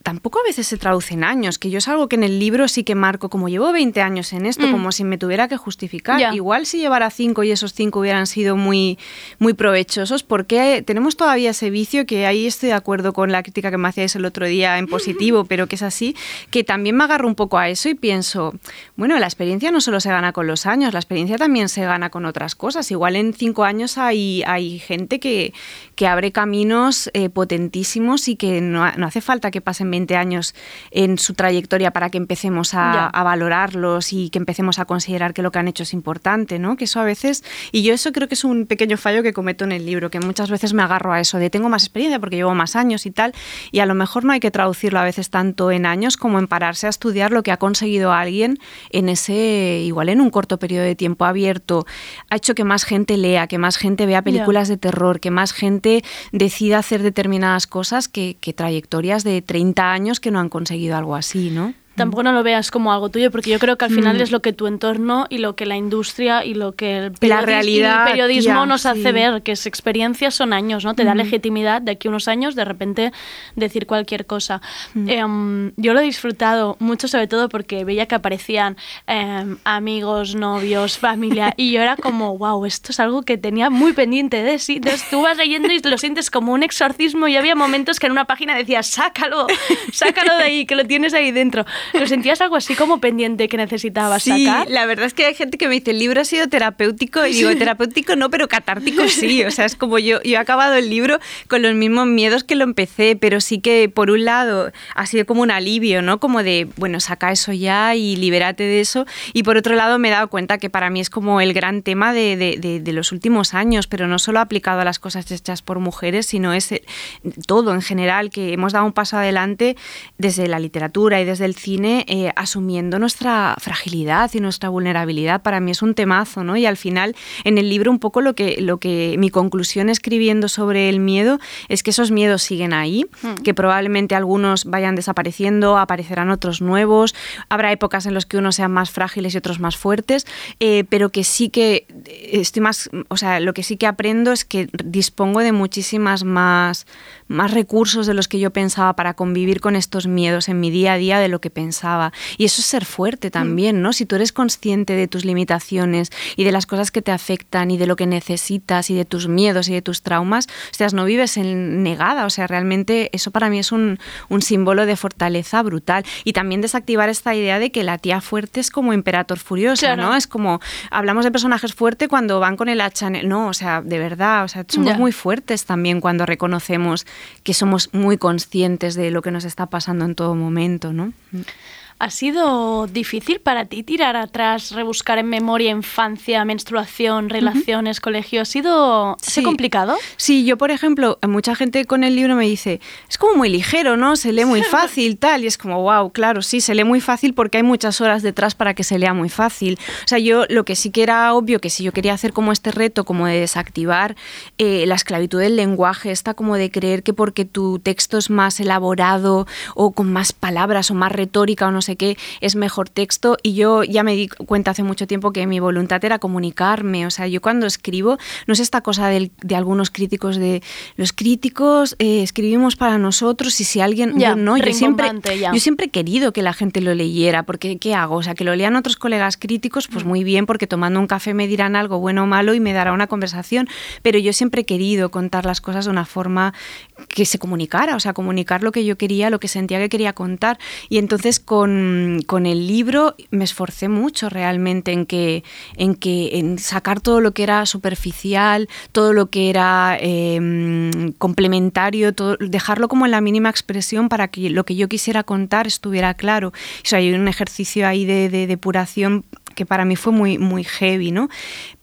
tampoco a veces se traduce en años, que yo es algo que en el libro sí que marco, como llevo 20 años en esto, Mm. como si me tuviera que justificar. Ya. Igual si llevara 5 y esos 5 hubieran sido muy, muy provechosos, porque tenemos todavía ese vicio, que ahí estoy de acuerdo con la crítica que me hacíais el otro día en positivo, pero que es así, que también me agarro un poco a eso y pienso, bueno, la experiencia no solo se gana con los años, la experiencia también se gana con otras cosas. Igual en cinco años hay, hay gente que, que abre caminos eh, potentísimos y que no, no hace falta que pasen 20 años en su trayectoria para que empecemos a, a valorarlos y que empecemos a considerar que lo que han hecho es importante, ¿no? Que eso a veces, y yo eso creo que es un pequeño fallo que cometo en el libro, que muchas veces me agarro a eso de tengo más experiencia porque llevo más años y tal, y a lo mejor no hay que traducirlo a veces tanto en años como en pararse a estudiar lo que ha conseguido alguien en ese, igual en un corto periodo de tiempo abierto, ha hecho que más gente lea, que más gente vea películas de terror, que más gente decida hacer determinadas cosas que, que trayectorias de 30 años que no han conseguido algo así, ¿no? Tampoco no lo veas como algo tuyo, porque yo creo que al final Mm. es lo que tu entorno y lo que la industria y lo que el, La periodis- realidad, el periodismo tía, nos sí. hace ver, que es experiencias son años, ¿no? Te da Ujú. legitimidad de aquí a unos años de repente decir cualquier cosa. Mm. Em, yo lo he disfrutado mucho, sobre todo porque veía que aparecían em, amigos, novios, familia, y yo era como, wow, esto es algo que tenía muy pendiente de sí. Entonces tú vas leyendo y lo sientes como un exorcismo y había momentos que en una página decías, sácalo, sácalo de ahí, que lo tienes ahí dentro. ¿Lo sentías algo así como pendiente que necesitabas Sí, sacar? la verdad es que hay gente que me dice, el libro ha sido terapéutico, y digo, terapéutico no, pero catártico sí. O sea, es como yo, yo he acabado el libro con los mismos miedos que lo empecé, pero sí que por un lado ha sido como un alivio, ¿no? Como de, bueno, saca eso ya y libérate de eso. Y por otro lado me he dado cuenta que para mí es como el gran tema de, de- de- de los últimos años, pero no solo aplicado a las cosas hechas por mujeres, sino es eh, todo en general, que hemos dado un paso adelante desde la literatura y desde el cine, eh, asumiendo nuestra fragilidad y nuestra vulnerabilidad. Para mí es un temazo, ¿no? Y al final, en el libro, un poco lo que, lo que mi conclusión escribiendo sobre el miedo es que esos miedos siguen ahí, que probablemente algunos vayan desapareciendo, aparecerán otros nuevos, habrá épocas en las que unos sean más frágiles y otros más fuertes, eh, pero que sí que estoy más, o sea, lo que sí que aprendo es que dispongo de muchísimas más, más recursos de los que yo pensaba para convivir con estos miedos en mi día a día de lo que pensaba. Y eso es ser fuerte también, ¿no? Si tú eres consciente de tus limitaciones y de las cosas que te afectan y de lo que necesitas y de tus miedos y de tus traumas, o sea, no vives en negada, o sea, realmente eso para mí es un, un símbolo de fortaleza brutal. Y también desactivar esta idea de que la tía fuerte es como Imperator furiosa, Claro. ¿no? Es como, hablamos de personajes fuertes cuando van con el hacha No, o sea, de verdad, o sea, somos muy fuertes también cuando reconocemos que somos muy conscientes de lo que nos está pasando en todo momento, ¿no? ¿Ha sido difícil para ti tirar atrás, rebuscar en memoria infancia, menstruación, relaciones, colegio? ¿Ha sido ¿ha sido complicado? Sí, yo por ejemplo, mucha gente con el libro me dice, es como muy ligero, ¿no? Se lee muy fácil, tal, y es como, wow, claro, sí, se lee muy fácil porque hay muchas horas detrás para que se lea muy fácil. O sea, yo lo que sí que era obvio, que si yo quería hacer como este reto, como de desactivar eh, la esclavitud del lenguaje, esta como de creer que porque tu texto es más elaborado o con más palabras o más retórica o no sé qué, es mejor texto. Y yo ya me di cuenta hace mucho tiempo que mi voluntad era comunicarme. O sea, yo cuando escribo, no es esta cosa del- de algunos críticos de los críticos eh, escribimos para nosotros y si alguien... Ya, yo no, yo siempre, ya. yo siempre he querido que la gente lo leyera, porque ¿qué hago? O sea, que lo lean otros colegas críticos, pues muy bien, porque tomando un café me dirán algo bueno o malo y me dará una conversación, pero yo siempre he querido contar las cosas de una forma que se comunicara, o sea, comunicar lo que yo quería, lo que sentía que quería contar. Y entonces con, con el libro me esforcé mucho realmente en que, en que en sacar todo lo que era superficial, todo lo que era eh, complementario, dejarlo como en la mínima expresión para que lo que yo quisiera contar estuviera claro. O sea, hay un ejercicio ahí de, de depuración que para mí fue muy, muy heavy, ¿no?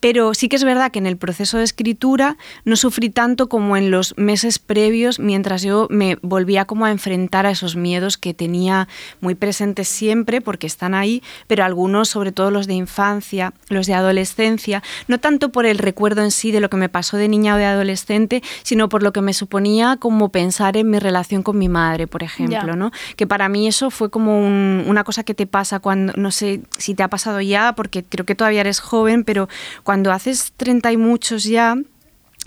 Pero sí que es verdad que en el proceso de escritura no sufrí tanto como en los meses previos, mientras yo me volvía como a enfrentar a esos miedos que tenía muy presentes siempre, porque están ahí, pero algunos, sobre todo los de infancia, los de adolescencia, no tanto por el recuerdo en sí de lo que me pasó de niña o de adolescente, sino por lo que me suponía como pensar en mi relación con mi madre, por ejemplo. ¿no? Que para mí eso fue como un- una cosa que te pasa cuando, no sé si te ha pasado ya, porque creo que todavía eres joven, pero cuando haces 30 y muchos ya,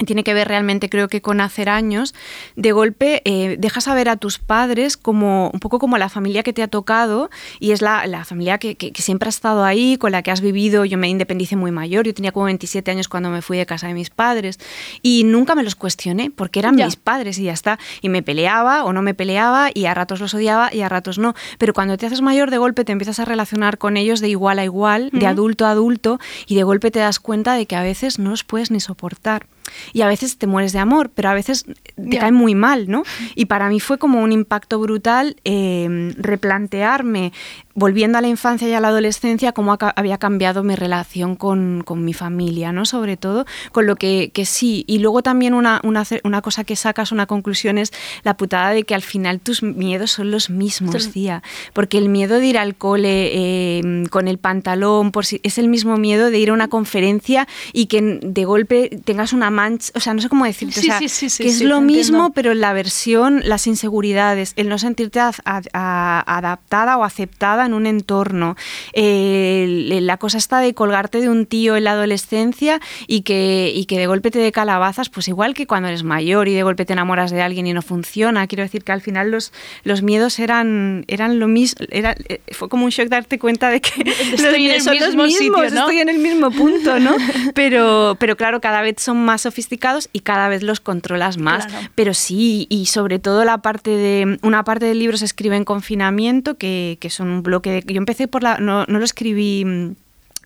tiene que ver realmente creo que con hacer años, de golpe eh, dejas a ver a tus padres como un poco como la familia que te ha tocado y es la, la familia que, que- que siempre ha estado ahí, con la que has vivido. Yo me independicé muy mayor, yo tenía como 27 años cuando me fui de casa de mis padres y nunca me los cuestioné porque eran Ya. mis padres y ya está. Y me peleaba o no me peleaba y a ratos los odiaba y a ratos no. Pero cuando te haces mayor, de golpe te empiezas a relacionar con ellos de igual a igual, de adulto a adulto y de golpe te das cuenta de que a veces no los puedes ni soportar. Y a veces te mueres de amor, pero a veces te Ya. caen muy mal, ¿no? Y para mí fue como un impacto brutal eh, replantearme, volviendo a la infancia y a la adolescencia, cómo había cambiado mi relación con, con mi familia, ¿no? Sobre todo, con lo que, que sí. Y luego también una, una, una cosa que sacas, una conclusión es la putada de que al final tus miedos son los mismos, Sí. tía. Porque el miedo de ir al cole eh, con el pantalón, por si, es el mismo miedo de ir a una conferencia y que de golpe tengas una mancha, o sea, no sé cómo decirte, o Sí, sea, sí, que es lo mismo, entiendo. pero en la versión, las inseguridades, el no sentirte a- a- a- adaptada o aceptada en un entorno. Eh, la cosa está de colgarte de un tío en la adolescencia y que, y que de golpe te dé calabazas, pues igual que cuando eres mayor y de golpe te enamoras de alguien y no funciona. Quiero decir que al final los, los miedos eran, eran lo mismo. Era, eh, fue como un shock darte cuenta de que Estoy en el son los mismo mismos, sitio, ¿no? estoy en el mismo punto, ¿no? Pero, pero claro, cada vez son más sofisticados y cada vez los controlas más. Claro. Pero sí, y sobre todo la parte de. Una parte del libro se escribe en confinamiento, que, que son un bloque de. Yo empecé por la. No, no lo escribí. mm,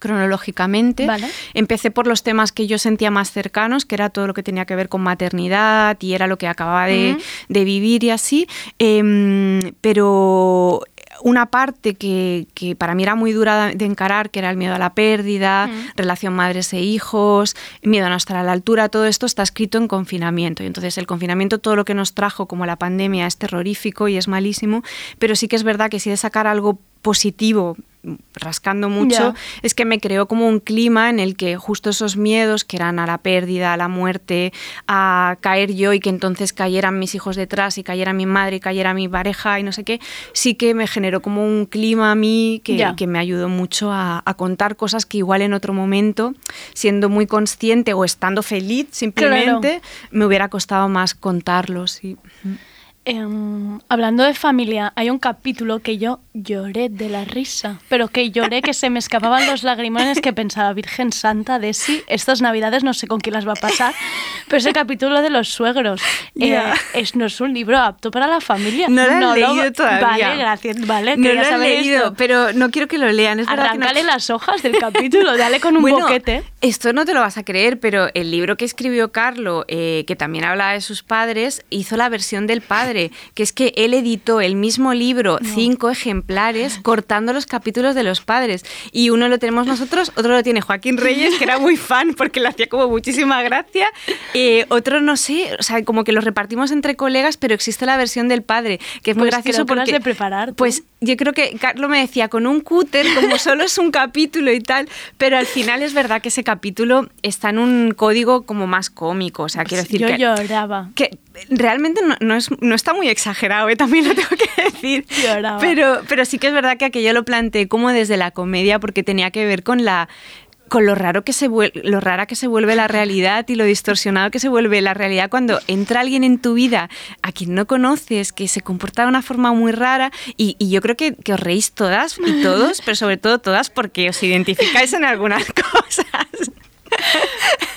cronológicamente. Vale. Empecé por los temas que yo sentía más cercanos, que era todo lo que tenía que ver con maternidad y era lo que acababa de, de vivir y así. Em, pero una parte que, que para mí era muy dura de encarar, que era el miedo a la pérdida, relación madres e hijos, miedo a no estar a la altura, todo esto está escrito en confinamiento. Y entonces el confinamiento, todo lo que nos trajo, como la pandemia, es terrorífico y es malísimo, pero sí que es verdad que si de sacar algo positivo rascando mucho, es que me creó como un clima en el que justo esos miedos que eran a la pérdida, a la muerte, a caer yo y que entonces cayeran mis hijos detrás y cayera mi madre y cayera mi pareja y no sé qué, sí que me generó como un clima a mí que, que me ayudó mucho a, a contar cosas que igual en otro momento, siendo muy consciente o estando feliz simplemente, me hubiera costado más contarlos. Y, Em, hablando de familia, hay un capítulo que yo lloré de la risa, pero que lloré que se me escapaban los lagrimones que pensaba, Virgen Santa, de sí, estas navidades no sé con quién las va a pasar, pero ese capítulo de los suegros eh, Ya. es, no es un libro apto para la familia. No lo has lo- leído todavía. Vale, gracias, vale, no lo he leído, esto. pero no quiero que lo lean. Es que no- las hojas del capítulo, dale con un Bueno, boquete. Esto no te lo vas a creer, pero el libro que escribió Carlo, eh, que también habla de sus padres, hizo la versión del padre, que es que él editó el mismo libro, cinco ejemplares, cortando los capítulos de los padres. Y uno lo tenemos nosotros, otro lo tiene Joaquín Reyes, que era muy fan porque le hacía como muchísima gracia. Eh, otro no sé, o sea, como que los repartimos entre colegas, pero existe la versión del padre, que es muy Pues gracioso creo que lo has porque... de preparar tú. Pues yo creo que Carlos me decía con un cúter, como solo es un capítulo y tal, pero al final es verdad que ese capítulo está en un código como más cómico, o sea, quiero decir Pues yo que, lloraba. que realmente no, no es, no está muy exagerado, ¿eh? también lo tengo que decir. Lloraba. Pero, pero sí que es verdad que aquello lo planteé como desde la comedia porque tenía que ver con la con lo raro que se vuel- lo rara que se vuelve la realidad y lo distorsionado que se vuelve la realidad cuando entra alguien en tu vida a quien no conoces, que se comporta de una forma muy rara y, y yo creo que, que os reís todas y todos, pero sobre todo todas porque os identificáis en algunas cosas.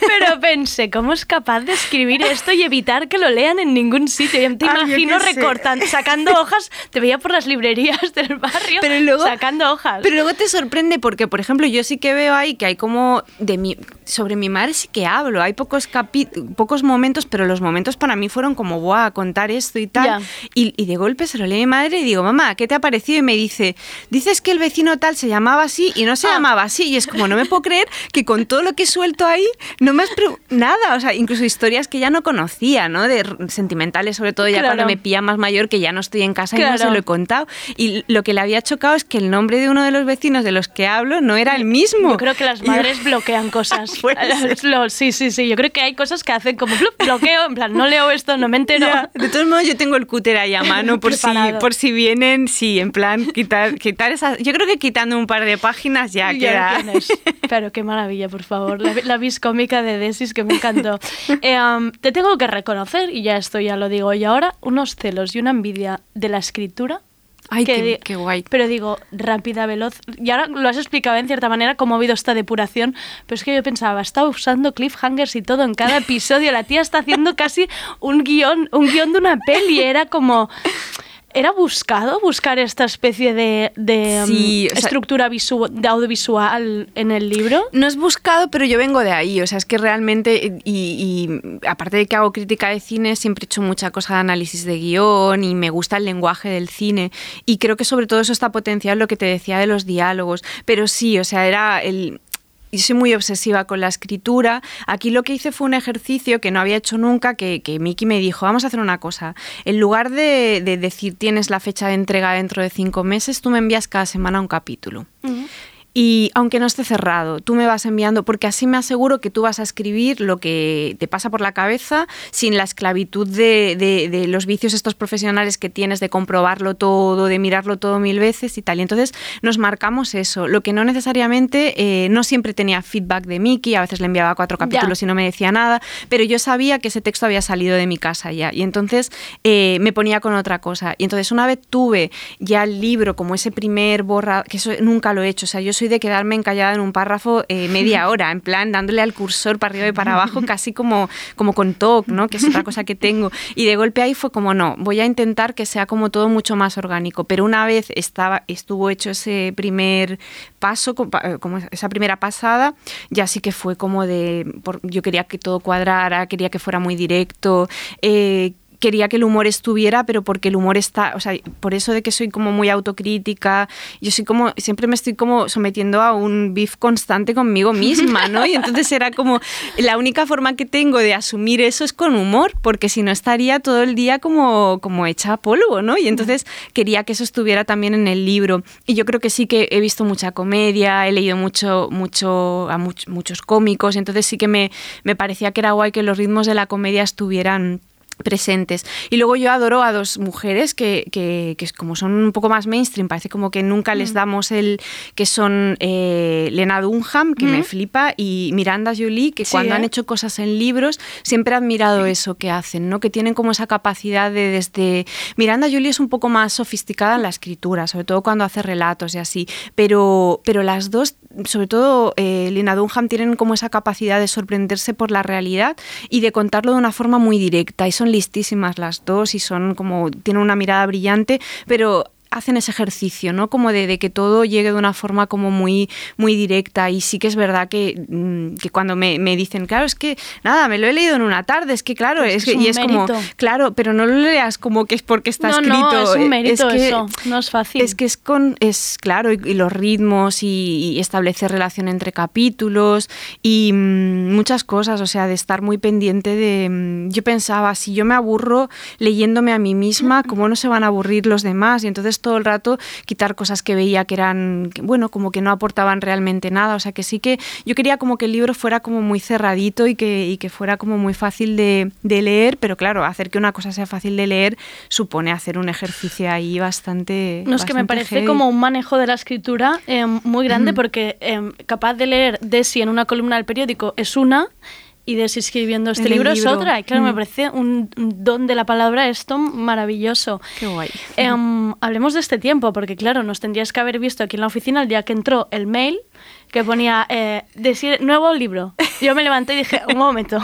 Pero pensé, ¿cómo es capaz de escribir esto y evitar que lo lean en ningún sitio? Yo te Ah, yo imagino recortando, sacando hojas, te veía por las librerías del barrio Pero luego- sacando hojas. Pero luego te sorprende porque, por ejemplo, yo sí que veo ahí que hay como de mi sobre mi madre sí que hablo. Hay pocos capi- pocos momentos, pero los momentos para mí fueron como, ¡buah! Contar esto y tal. Ya. Y, y de golpe se lo lee mi madre y digo, mamá, ¿qué te ha parecido? Y me dice, dices que el vecino tal se llamaba así y no se Ah. llamaba así. Y es como, no me puedo creer que con todo lo que suelto ahí no me has nada. O sea, incluso historias que ya no conocía, ¿no? De sentimentales, sobre todo ya Claro. cuando me pilla más mayor, que ya no estoy en casa y no se lo he contado. Y lo que le había chocado es que el nombre de uno de los vecinos de los que hablo no era el mismo. Yo creo que las yo- madres bloquean cosas. Ser. Lo- sí, sí, sí. Yo creo que hay cosas que hacen como "Blup, bloqueo, en plan, no leo esto, no me entero. Ya, De todos modos, yo tengo el cúter ahí a mano por si, por si vienen, sí, en plan, quitar, quitar esas. Yo creo que quitando un par de páginas ya, Ya queda. Pero qué maravilla, por favor. La, la vis cómica de Desis que me encantó. Eh, um, te tengo que reconocer, y ya esto ya lo digo, y ahora unos celos y una envidia de la escritura. Ay, que qué, qué guay. Pero digo, rápida, veloz. Y ahora lo has explicado en cierta manera cómo ha habido esta depuración. Pero es que yo pensaba, estaba usando cliffhangers y todo en cada episodio. La tía está haciendo casi un guion, un guion de una peli. Era como. ¿Era buscado buscar esta especie de, de, Sí, sea- estructura de audiovisual en el libro? No es buscado, pero yo vengo de ahí. O sea, es que realmente, y, y aparte de que hago crítica de cine, siempre he hecho mucha cosa de análisis de guion y me gusta el lenguaje del cine. Y creo que sobre todo eso está potenciado en lo que te decía de los diálogos. Pero sí, o sea, era el. Yo soy muy obsesiva con la escritura. Aquí lo que hice fue un ejercicio que no había hecho nunca, que, que Miki me dijo, vamos a hacer una cosa. En lugar de, de decir tienes la fecha de entrega dentro de cinco meses, tú me envías cada semana un capítulo. Y aunque no esté cerrado, tú me vas enviando, porque así me aseguro que tú vas a escribir lo que te pasa por la cabeza sin la esclavitud de, de- de los vicios estos profesionales que tienes de comprobarlo todo, de mirarlo todo mil veces y tal. Y entonces nos marcamos eso, lo que no necesariamente, eh, no siempre tenía feedback de Miki, a veces le enviaba cuatro capítulos y no me decía nada, pero yo sabía que ese texto había salido de mi casa ya. Y entonces eh, me ponía con otra cosa. Y entonces una vez tuve ya el libro como ese primer borra, que eso nunca lo he hecho, o sea, yo soy de quedarme encallada en un párrafo eh, media hora, en plan dándole al cursor para arriba y para abajo, casi como, como con TOC, ¿no? que es otra cosa que tengo. Y de golpe ahí fue como, no, voy a intentar que sea como todo mucho más orgánico. Pero una vez estaba, estuvo hecho ese primer paso, eh, como esa primera pasada, ya sí que fue como de, por- yo quería que todo cuadrara, quería que fuera muy directo. eh, quería que el humor estuviera, pero porque el humor está, o sea, por eso de que soy como muy autocrítica, yo soy como, siempre me estoy como sometiendo a un beef constante conmigo misma, ¿no? Y entonces era como, la única forma que tengo de asumir eso es con humor, porque si no estaría todo el día como, como hecha a polvo, ¿no? Y entonces quería que eso estuviera también en el libro. Y yo creo que sí que he visto mucha comedia, he leído mucho, mucho a much- muchos cómicos, entonces sí que me, me parecía que era guay que los ritmos de la comedia estuvieran presentes. Y luego yo adoro a dos mujeres que, que, que como son un poco más mainstream, parece como que nunca les damos el que son eh, Lena Dunham, que me Mm. flipa, y Miranda Jolie, que Sí, cuando han ¿eh? hecho cosas en libros, siempre he admirado eso que hacen, ¿no? Que tienen como esa capacidad de desde... Miranda Jolie es un poco más sofisticada en la escritura, sobre todo cuando hace relatos y así, pero, pero las dos, sobre todo eh, Lena Dunham, tienen como esa capacidad de sorprenderse por la realidad y de contarlo de una forma muy directa, y son listísimas las dos, y son como... tienen una mirada brillante, pero hacen ese ejercicio, ¿no? Como de, de que todo llegue de una forma como muy, muy directa. Y sí que es verdad que, mm, que cuando me, me dicen, claro, es que nada, me lo he leído en una tarde, es que claro, Es es, que es y es como, claro, pero no lo leas como que es porque está no, escrito. no, es un mérito que- eso, no es fácil. es que es con, es claro, y, y los ritmos y, y establecer relación entre capítulos y mm, muchas cosas, o sea, de estar muy pendiente de. mm, yo pensaba, si yo me aburro leyéndome a mí misma, ¿cómo no se van a aburrir los demás? Y entonces todo el rato quitar cosas que veía que eran, que, bueno, como que no aportaban realmente nada. O sea, que sí que yo quería como que el libro fuera como muy cerradito y que, y que fuera como muy fácil de, de leer, pero claro, hacer que una cosa sea fácil de leer supone hacer un ejercicio ahí bastante. No, es que me parece heavy. como un manejo de la escritura eh, muy grande porque eh, capaz de leer Desi en una columna del periódico es una y Desi escribiendo este libro, es otra. Y claro, me Mm. parece un don de la palabra esto maravilloso. Qué guay. Em, hablemos de este tiempo, porque claro, nos tendrías que haber visto aquí en la oficina el día que entró el mail que ponía eh, decir nuevo libro. Yo me levanté y dije, un momento,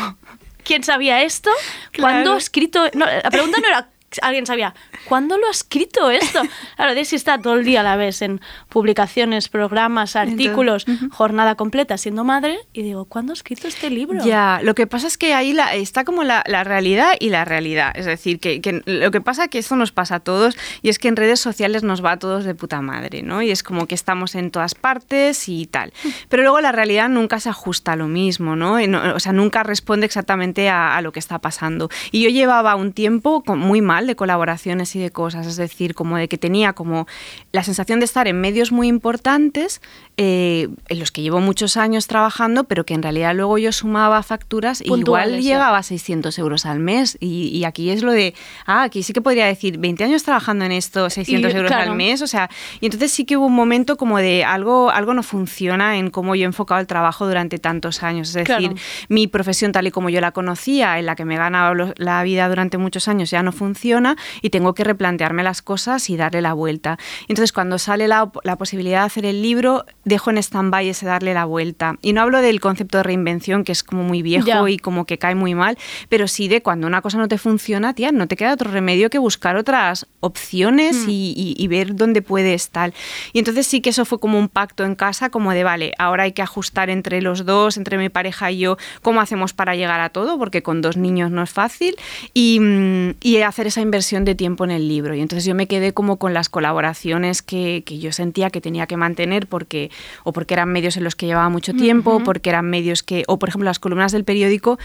¿quién sabía esto? ¿Cuándo Claro. ha escrito? No, la pregunta no era alguien sabía, ¿cuándo lo ha escrito esto? Claro, Desi está todo el día a la vez en publicaciones, programas, artículos, jornada completa siendo madre, y digo, ¿cuándo ha escrito este libro? Ya, lo que pasa es que ahí la- está como la, la realidad y la realidad. Es decir, que, que lo que pasa es que esto nos pasa a todos y es que en redes sociales nos va a todos de puta madre, ¿no? Y es como que estamos en todas partes y tal. Pero luego la realidad nunca se ajusta a lo mismo, ¿no? Y no- o sea, nunca responde exactamente a, a lo que está pasando. Y yo llevaba un tiempo con- muy mal de colaboraciones y de cosas, es decir, como de que tenía como la sensación de estar en medios muy importantes, eh, en los que llevo muchos años trabajando, pero que en realidad luego yo sumaba facturas y igual llegaba a 600 euros al mes. Y, y aquí es lo de, ah, aquí sí que podría decir 20 años trabajando en esto, 600 Y, euros claro. al mes, o sea, y entonces sí que hubo un momento como de algo, algo no funciona en cómo yo he enfocado el trabajo durante tantos años. Es decir, Claro. mi profesión tal y como yo la conocía, en la que me lo- la vida durante muchos años, ya no funciona y tengo que replantearme las cosas y darle la vuelta. Entonces, cuando sale la posibilidad de hacer el libro, dejo en stand-by ese darle la vuelta. Y no hablo del concepto de reinvención, que es como muy viejo Ya. y como que cae muy mal, pero sí de cuando una cosa no te funciona, tía, no te queda otro remedio que buscar otras opciones y, y- y ver dónde puedes tal. Y entonces sí que eso fue como un pacto en casa, como de, vale, ahora hay que ajustar entre los dos, entre mi pareja y yo, cómo hacemos para llegar a todo, porque con dos niños no es fácil, y, mm, y hacer esa inversión de tiempo en el libro. Y entonces yo me quedé como con las colaboraciones que, que yo sentía que tenía que mantener, porque o porque eran medios en los que llevaba mucho tiempo, Ujú. porque eran medios que, o por ejemplo las columnas del periódico,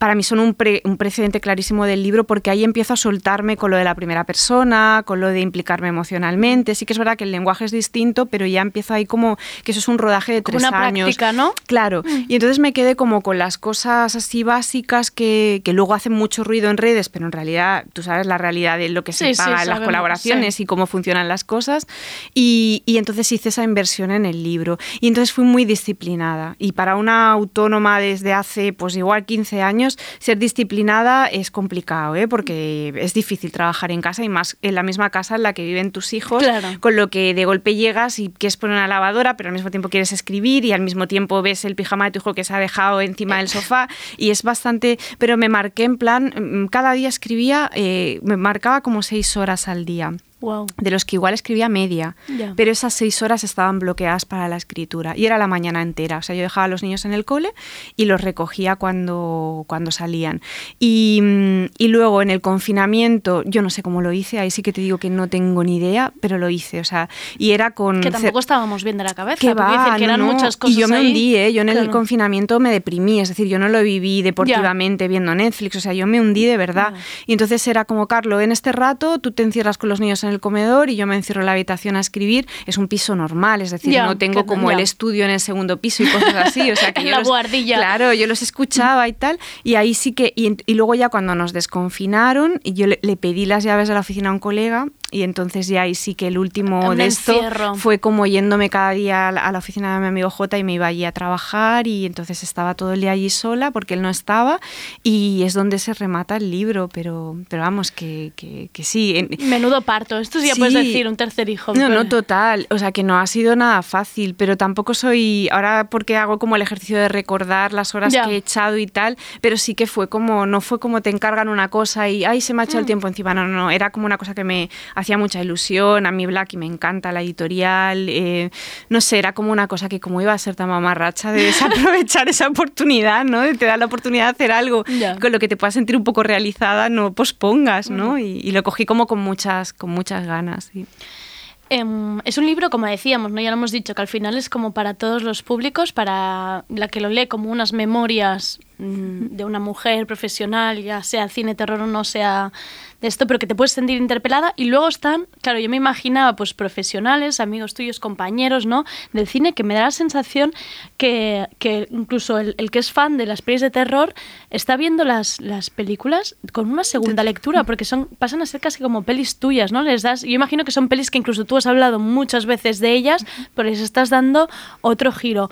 para mí son un, pre- un precedente clarísimo del libro porque ahí empiezo a soltarme con lo de la primera persona, con lo de implicarme emocionalmente. Sí que es verdad que el lenguaje es distinto, pero ya empiezo ahí como que eso es un rodaje de Como tres una años. práctica, ¿no? Claro. Y entonces me quedé como con las cosas así básicas que, que luego hacen mucho ruido en redes, pero en realidad tú sabes la realidad de lo que se Sí, sí, paga en las colaboraciones sí. y cómo funcionan las cosas. Y, y entonces hice esa inversión en el libro. Y entonces fui muy disciplinada. Y para una autónoma desde hace, pues igual 15 años, ser disciplinada es complicado, ¿eh? porque es difícil trabajar en casa y más en la misma casa en la que viven tus hijos, Claro. con lo que de golpe llegas y quieres poner una lavadora, pero al mismo tiempo quieres escribir y al mismo tiempo ves el pijama de tu hijo que se ha dejado encima del sofá y es bastante, pero me marqué en plan, mm, cada día escribía, eh, me marcaba como seis horas al día. Wow. De los que igual escribía media, Ya. pero esas seis horas estaban bloqueadas para la escritura y era la mañana entera. O sea, yo dejaba a los niños en el cole y los recogía cuando, cuando salían. Y, y luego en el confinamiento, yo no sé cómo lo hice, ahí sí que te digo que no tengo ni idea, pero lo hice. O sea, y era con. Que tampoco estábamos bien de la cabeza. que va, que eran no. muchas cosas Y yo me ahí. hundí, ¿eh? Yo en el Claro. confinamiento me deprimí, es decir, yo no lo viví deportivamente viendo Netflix, o sea, yo me hundí de verdad. Y entonces era como, Carlos, en este rato tú te encierras con los niños en el comedor y yo me encierro en la habitación a escribir. Es un piso normal, es decir, no tengo como el estudio en el segundo piso y cosas así. O sea, que En yo la los- buhardilla. Claro, yo los escuchaba y tal. Y ahí sí que. Y, y luego ya cuando nos desconfinaron, y yo le, le pedí las llaves de la oficina a un colega. Y entonces ya ahí sí que el último de esto encierro. fue como yéndome cada día a la, oficina de mi amigo J y me iba allí a trabajar y entonces estaba todo el día allí sola porque él no estaba y es donde se remata el libro, pero, pero vamos, que, que, que sí. en- Menudo parto. Esto sí ya puedes decir, un tercer hijo. no, no, total. O sea, que no ha sido nada fácil, pero tampoco soy. Ahora, porque hago como el ejercicio de recordar las horas Ya. que he echado y tal, pero sí que fue como. No fue como te encargan una cosa y. ¡Ay, se me ha echado el Mm. tiempo encima! No, no, no. Era como una cosa que me hacía mucha ilusión. A mí, Black, y me encanta la editorial. eh, no sé, era como una cosa que, como iba a ser tan mamarracha, de desaprovechar esa oportunidad, ¿no? De te dar la oportunidad de hacer algo con lo que te puedas sentir un poco realizada, no pospongas, ¿no? Y, y lo cogí como con muchas, con muchas ganas. Em, es un libro, como decíamos, ¿no? ya lo hemos dicho, que al final es como para todos los públicos, para la que lo lee como unas memorias mm, de una mujer profesional, ya sea cine, terror o no sea de esto, pero que te puedes sentir interpelada. Y luego están, claro, yo me imaginaba pues profesionales, amigos tuyos, compañeros, ¿no? Del cine, que me da la sensación que, que incluso el, que es fan de las pelis de terror está viendo las, las películas con una segunda lectura, porque son pasan a ser casi como pelis tuyas, ¿no? Les das, yo imagino que son pelis que incluso tú has hablado muchas veces de ellas, pero les estás dando otro giro.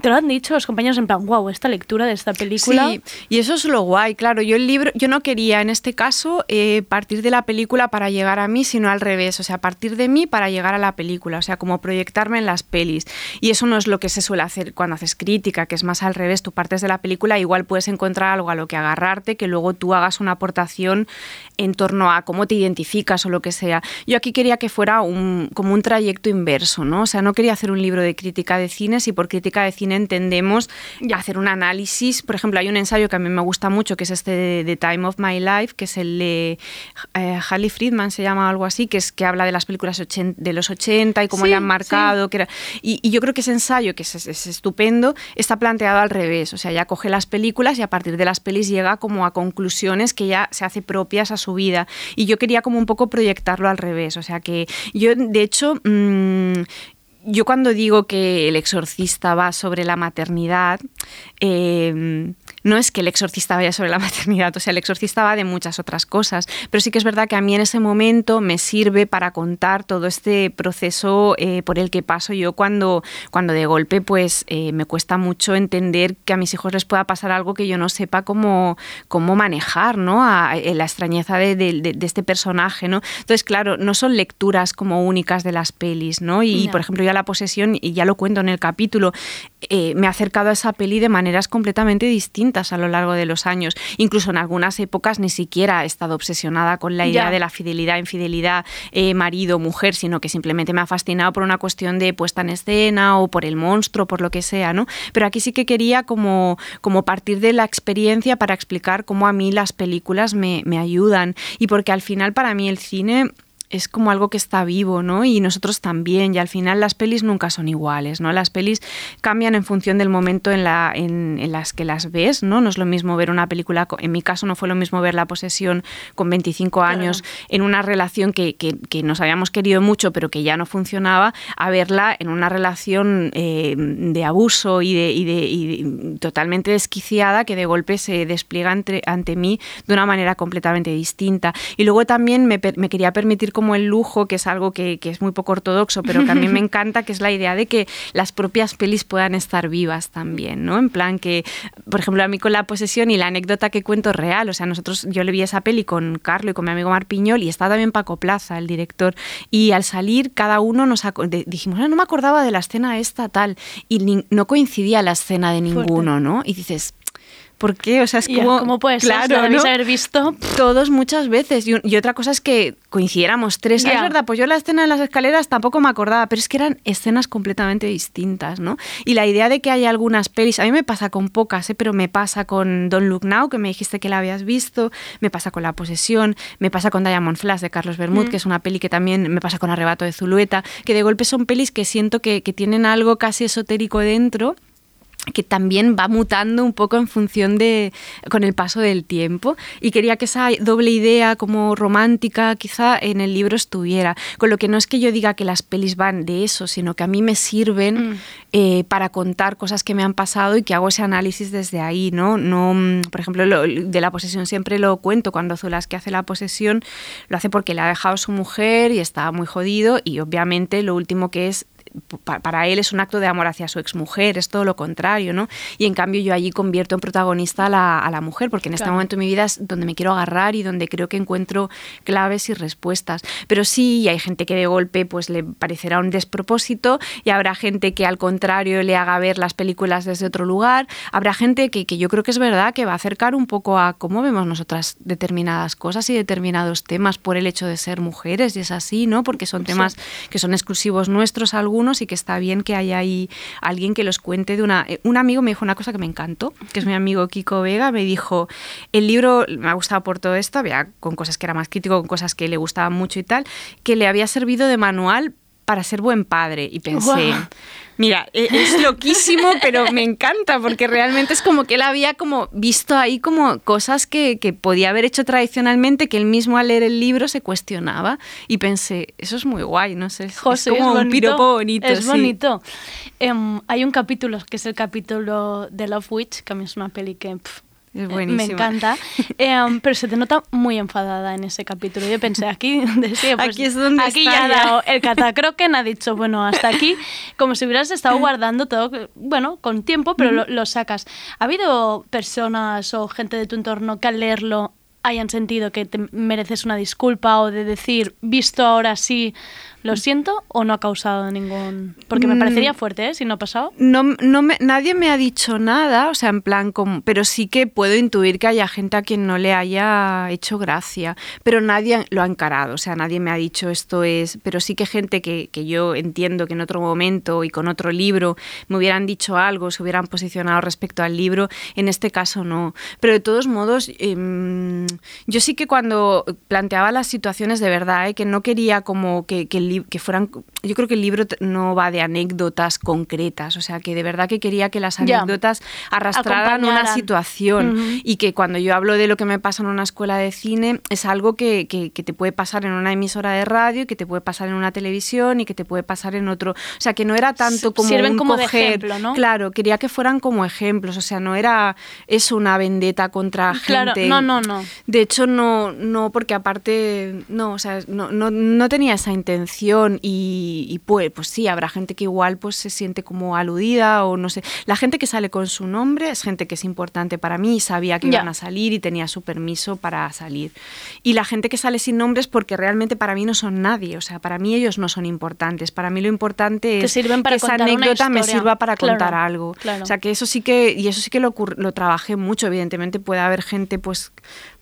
Te lo han dicho los compañeros en plan, wow, esta lectura de esta película. Sí, y eso es lo guay, claro. Yo el libro, yo no quería en este caso eh, partir de la película para llegar a mí, sino al revés, o sea, partir de mí para llegar a la película, o sea, como proyectarme en las pelis. Y eso no es lo que se suele hacer cuando haces crítica, que es más al revés, tú partes de la película, igual puedes encontrar algo a lo que agarrarte, que luego tú hagas una aportación en torno a cómo te identificas o lo que sea. Yo aquí quería que fuera un, como un trayecto inverso, ¿no? O sea, no quería hacer un libro de crítica de cine, si por crítica de cine entendemos hacer un análisis. Por ejemplo, hay un ensayo que a mí me gusta mucho, que es este de The Time of My Life, que es el de eh, Harley Friedman, se llama algo así, que es que habla de las películas ochen- de los 80 y cómo Sí, le han marcado. Que era- y, y yo creo que ese ensayo, que es, es- es estupendo, está planteado al revés. O sea, ya coge las películas y a partir de las pelis llega como a conclusiones que ya se hace propias a su vida. Y yo quería como un poco proyectarlo al revés. O sea, que yo, de hecho... mm, yo cuando digo que el exorcista va sobre la maternidad, eh, no es que el exorcista vaya sobre la maternidad, o sea, el exorcista va de muchas otras cosas, pero sí que es verdad que a mí en ese momento me sirve para contar todo este proceso eh, por el que paso yo cuando, cuando de golpe pues eh, me cuesta mucho entender que a mis hijos les pueda pasar algo que yo no sepa cómo, cómo manejar, ¿no? A, a la extrañeza de, de- de- de este personaje, ¿no? Entonces, claro, no son lecturas como únicas de las pelis, ¿no? Y, por ejemplo, ya la posesión, y ya lo cuento en el capítulo, eh, me he acercado a esa peli de maneras completamente distintas a lo largo de los años. Incluso en algunas épocas ni siquiera he estado obsesionada con la idea Ya. de la fidelidad, infidelidad, eh, marido, mujer, sino que simplemente me ha fascinado por una cuestión de puesta en escena o por el monstruo, por lo que sea, ¿no? Pero aquí sí que quería como, como partir de la experiencia para explicar cómo a mí las películas me, me ayudan y porque al final para mí el cine es como algo que está vivo, ¿no? Y nosotros también, y al final las pelis nunca son iguales, ¿no? Las pelis cambian en función del momento en, la, en, en las que las ves, ¿no? No es lo mismo ver una película, en mi caso no fue lo mismo ver La posesión con 25 años en una relación que, que- que nos habíamos querido mucho pero que ya no funcionaba, a verla en una relación eh, de abuso y, de, y de- y de- totalmente desquiciada que de golpe se despliega entre- ante mí de una manera completamente distinta. Y luego también me, me quería permitir como el lujo, que es algo que, que es muy poco ortodoxo, pero que a mí me encanta, que es la idea de que las propias pelis puedan estar vivas también, ¿no? En plan que, por ejemplo, a mí con la posesión y la anécdota que cuento es real, o sea, nosotros, yo le vi esa peli con Carlo y con mi amigo Mar Piñol y está también Paco Plaza, el director, y al salir cada uno nos dijimos, "Ah, no me acordaba de la escena esta tal, y no coincidía la escena de ninguno, ¿no? Y dices, ¿por qué? O sea, es como... ¿cómo puede ser? claro, La debéis ¿no? haber visto. Todos muchas veces. Y, otra cosa es que coincidiéramos tres. Ya. Es verdad, pues yo la escena de las escaleras tampoco me acordaba, pero es que eran escenas completamente distintas, ¿no? Y la idea de que hay algunas pelis, a mí me pasa con pocas, ¿eh? pero me pasa con Don't Look Now, que me dijiste que la habías visto, me pasa con La Posesión, me pasa con Diamond Flash de Carlos Bermud, Mm. que es una peli que también me pasa con Arrebato de Zulueta, que de golpe son pelis que siento que, que tienen algo casi esotérico dentro que también va mutando un poco en función de con el paso del tiempo. Y quería que esa doble idea como romántica quizá en el libro estuviera. Con lo que no es que yo diga que las pelis van de eso sino que a mí me sirven eh, para contar cosas que me han pasado y que hago ese análisis desde ahí no no mm, por ejemplo lo- de la posesión siempre lo cuento. Cuando Zulas que hace la posesión lo hace porque le ha dejado su mujer y está muy jodido y obviamente lo último que es para él es un acto de amor hacia su exmujer, es todo lo contrario, ¿no? Y en cambio yo allí convierto en protagonista a la, a la mujer, porque en este Claro. momento de mi vida es donde me quiero agarrar y donde creo que encuentro claves y respuestas. Pero sí, hay gente que de golpe pues le parecerá un despropósito y habrá gente que al contrario le haga ver las películas desde otro lugar. Habrá gente que, que yo creo que es verdad que va a acercar un poco a cómo vemos nosotras determinadas cosas y determinados temas por el hecho de ser mujeres y es así, ¿no? Porque son temas que son exclusivos nuestros algunos y que está bien que haya ahí alguien que los cuente de una... eh, Un amigo me dijo una cosa que me encantó, que es mi amigo Kiko Vega, me dijo, el libro me ha gustado por todo esto, había con cosas que era más crítico, con cosas que le gustaban mucho y tal, que le había servido de manual para ser buen padre y pensé... Mira, e- es loquísimo, pero me encanta porque realmente es como que él había como visto ahí como cosas que, que podía haber hecho tradicionalmente, que él mismo al leer el libro se cuestionaba y pensé, eso es muy guay, no sé, es, es José, como es un bonito. piropo bonito. Es sí. bonito. Em, hay un capítulo que es el capítulo de Love Witch, que a mí es una peli que Es eh, me encanta. Em, pero se te nota muy enfadada en ese capítulo. Yo pensé, aquí, de- sí, pues, Aquí es donde aquí está ya ha dado el catacroquen, ha dicho, bueno, hasta aquí, como si hubieras estado guardando todo, bueno, con tiempo, pero lo, lo sacas. ¿Ha habido personas o gente de tu entorno que al leerlo hayan sentido que te mereces una disculpa o de decir, visto ahora sí, lo siento, o no ha causado ningún... Porque me Mm. parecería fuerte, ¿eh? Si no ha pasado. No, no me- nadie me ha dicho nada, o sea, en plan, como, pero sí que puedo intuir que haya gente a quien no le haya hecho gracia, pero nadie lo ha encarado, o sea, nadie me ha dicho esto es, pero sí que gente que, que yo entiendo que en otro momento y con otro libro me hubieran dicho algo, se hubieran posicionado respecto al libro, en este caso no. Pero de todos modos, em, yo sí que cuando planteaba las situaciones de verdad, ¿eh? que no quería como que, que, el que fueran, yo creo que el libro no va de anécdotas concretas, o sea, que de verdad que quería que las anécdotas arrastraran una situación y que cuando yo hablo de lo que me pasa en una escuela de cine es algo que, que- que te puede pasar en una emisora de radio y que te puede pasar en una televisión y que te puede pasar en otro, o sea, que no era tanto como sirven un como de ejemplo, ¿no? Claro, quería que fueran como ejemplos, o sea, no era eso una vendetta contra Claro, gente. no, no, no. De hecho, no, no porque aparte, no, o sea, no, no, no tenía esa intención y, y pues, pues sí, habrá gente que igual pues se siente como aludida o no sé. La gente que sale con su nombre es gente que es importante para mí y sabía que iban a salir y tenía su permiso para salir. Y la gente que sale sin nombres porque realmente para mí no son nadie, o sea, para mí ellos no son importantes. Para mí lo importante Te es sirven para que esa anécdota me sirva para Claro, contar algo. claro. O sea, que eso sí que, y eso sí que lo, lo trabajé mucho, evidentemente puede haber gente, pues,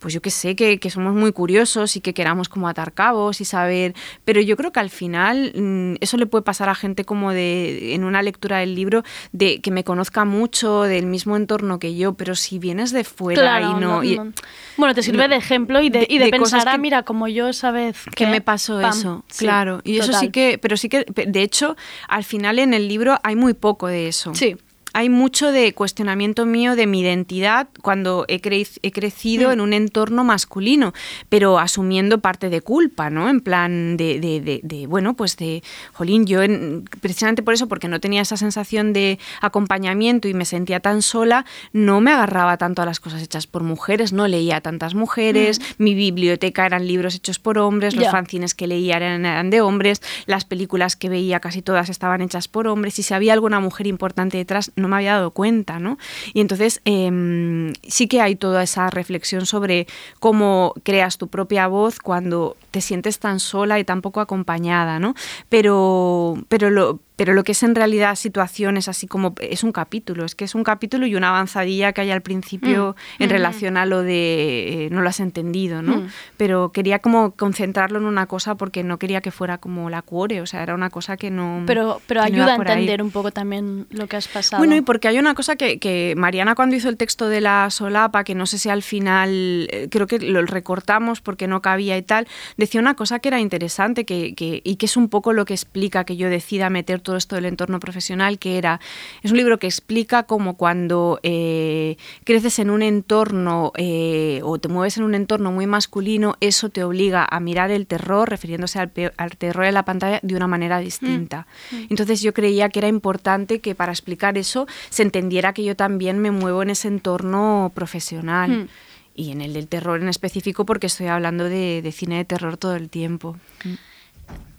pues yo que sé, que, que somos muy curiosos y que queramos como atar cabos y saber, pero yo creo que al al final mm, eso le puede pasar a gente como de en una lectura del libro de que me conozca mucho del mismo entorno que yo, pero si vienes de fuera Claro, y no, y- no. Bueno, te sirve no. de ejemplo y de, y de, de pensar, ah, mira, como yo esa vez que me pasó pam, eso, sí, claro. Y eso sí que, pero sí que, de hecho, al final en el libro hay muy poco de eso. Sí. Hay mucho de cuestionamiento mío de mi identidad cuando he, cre- he crecido Mm. en un entorno masculino, pero asumiendo parte de culpa, ¿no? En plan de, de- de- de, bueno, pues de, jolín, yo en- precisamente por eso, porque no tenía esa sensación de acompañamiento y me sentía tan sola, no me agarraba tanto a las cosas hechas por mujeres, no leía a tantas mujeres, mi biblioteca eran libros hechos por hombres, los Mm. Fanzines que leía eran, eran de hombres, las películas que veía casi todas estaban hechas por hombres, y si había alguna mujer importante detrás no me había dado cuenta, ¿no? Y entonces em, sí que hay toda esa reflexión sobre cómo creas tu propia voz cuando te sientes tan sola y tan poco acompañada, ¿no? Pero, pero lo pero lo que es en realidad situaciones así como es un capítulo, es que es un capítulo y una avanzadilla que hay al principio Mm. en Ujú. relación a lo de eh, no lo has entendido, ¿no? Mm. Pero quería como concentrarlo en una cosa porque no quería que fuera como la cuore, o sea, era una cosa que no Pero, pero no ayuda a ahí. entender un poco también lo que has pasado. Bueno, y porque hay una cosa que, que Mariana cuando hizo el texto de la solapa, que no sé si al final, eh, creo que lo recortamos porque no cabía y tal, decía una cosa que era interesante que, que- y que es un poco lo que explica que yo decida meter todo esto del entorno profesional, que era, es un libro que explica cómo cuando eh, creces en un entorno eh, o te mueves en un entorno muy masculino, eso te obliga a mirar el terror, refiriéndose al, terror en la pantalla, de una manera distinta. Entonces yo creía que era importante que para explicar eso se entendiera que yo también me muevo en ese entorno profesional. Mm. Y en el del terror en específico porque estoy hablando de, de cine de terror todo el tiempo.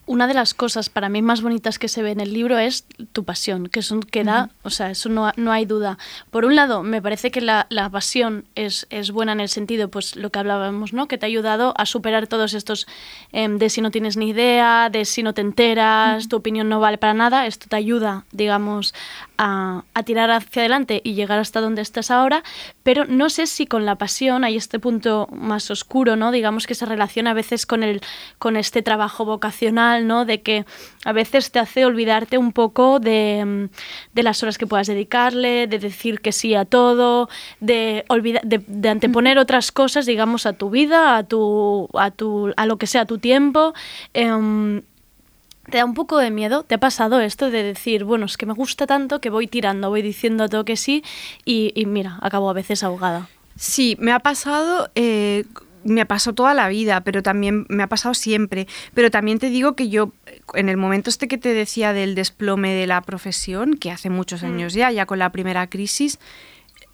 Una de las cosas para mí más bonitas que se ve en el libro es tu pasión, que es un que da, o sea, eso no, no hay duda. Por un lado, me parece que la, la pasión es, es buena en el sentido, pues lo que hablábamos, ¿no? Que te ha ayudado a superar todos estos em, de si no tienes ni idea, de si no te enteras, tu opinión no vale para nada. Esto te ayuda, digamos, a, a tirar hacia adelante y llegar hasta donde estás ahora. Pero no sé si con la pasión hay este punto más oscuro, ¿no? Digamos que se relaciona a veces con el con este trabajo vocacional, ¿no? De que a veces te hace olvidarte un poco de, mm, de las horas que puedas dedicarle, de decir que sí a todo, de, olvida- de, de anteponer otras cosas, digamos, a tu vida, a tu, a tu, a lo que sea tu tiempo. Em, ¿Te da un poco de miedo? ¿Te ha pasado esto de decir, bueno, es que me gusta tanto que voy tirando, voy diciendo todo que sí y, y mira, acabo a veces ahogada? Sí, me ha pasado, eh, me pasó toda la vida, pero también me ha pasado siempre. Pero también te digo que yo, en el momento este que te decía del desplome de la profesión, que hace muchos años ya, ya con la primera crisis,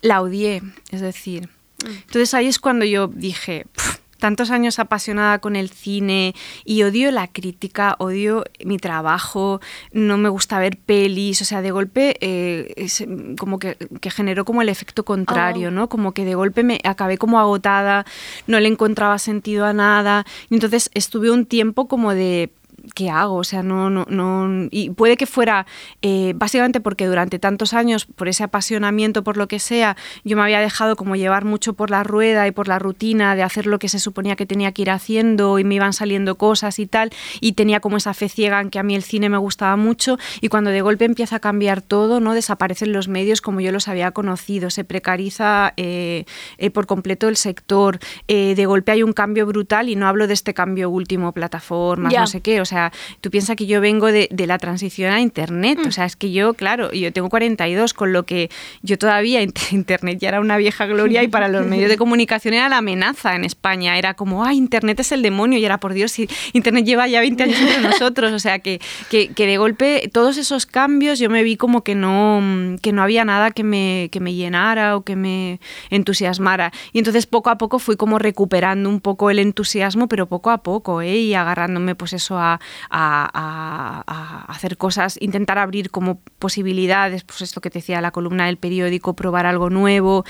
la odié, es decir. Entonces ahí es cuando yo dije, "Pf, tantos años apasionada con el cine y odio la crítica, odio mi trabajo, no me gusta ver pelis, o sea, de golpe eh, es, como que, que generó como el efecto contrario, Oh. ¿no? Como que de golpe me acabé como agotada, no le encontraba sentido a nada, y entonces estuve un tiempo como de ¿qué hago? O sea, no, no, no. Y puede que fuera eh, básicamente porque durante tantos años, por ese apasionamiento, por lo que sea, yo me había dejado como llevar mucho por la rueda y por la rutina de hacer lo que se suponía que tenía que ir haciendo y me iban saliendo cosas y tal, y tenía como esa fe ciega en que a mí el cine me gustaba mucho, y cuando de golpe empieza a cambiar todo, ¿no? Desaparecen los medios como yo los había conocido, se precariza eh, eh, por completo el sector, de golpe hay un cambio brutal, y no hablo de este cambio último, plataformas, no sé qué, o sea, tú piensas que yo vengo de, de la transición a Internet, Mm. o sea, es que yo, claro, yo tengo 42, con lo que yo todavía int- Internet ya era una vieja gloria y para los medios de comunicación era la amenaza en España, era como, ah, Internet es el demonio y era, por Dios, si Internet lleva ya 20 años entre nosotros, o sea, que, que, que de golpe todos esos cambios yo me vi como que no, mm, que no había nada que me, que me llenara o que me entusiasmara. Y entonces poco a poco fui como recuperando un poco el entusiasmo, pero poco a poco, ¿eh? y agarrándome pues eso a, a- a- a hacer cosas, intentar abrir como posibilidades, pues esto que te decía la columna del periódico, probar algo nuevo.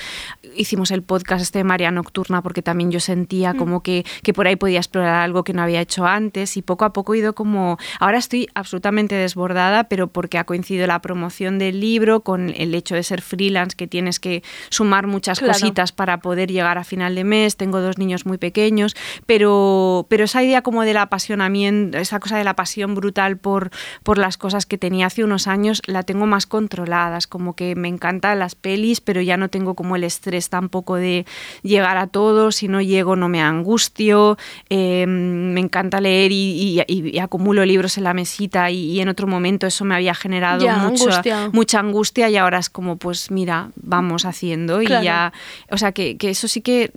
Hicimos el podcast este de María Nocturna porque también yo sentía como que, que por ahí podía explorar algo que no había hecho antes y poco a poco he ido como... Ahora estoy absolutamente desbordada, pero porque ha coincidido la promoción del libro con el hecho de ser freelance, que tienes que sumar muchas Claro. cositas para poder llegar a final de mes. Tengo dos niños muy pequeños, pero, pero esa idea como del apasionamiento, esa esa cosa de la pasión brutal por, por las cosas que tenía hace unos años la tengo más controladas, como que me encantan las pelis, pero ya no tengo como el estrés tampoco de llegar a todo, si no llego no me angustio, eh, me encanta leer y, y- y acumulo libros en la mesita y, y en otro momento eso me había generado Ya, mucha, angustia. mucha angustia y ahora es como, pues mira, vamos haciendo y ya, o sea, que, que eso sí que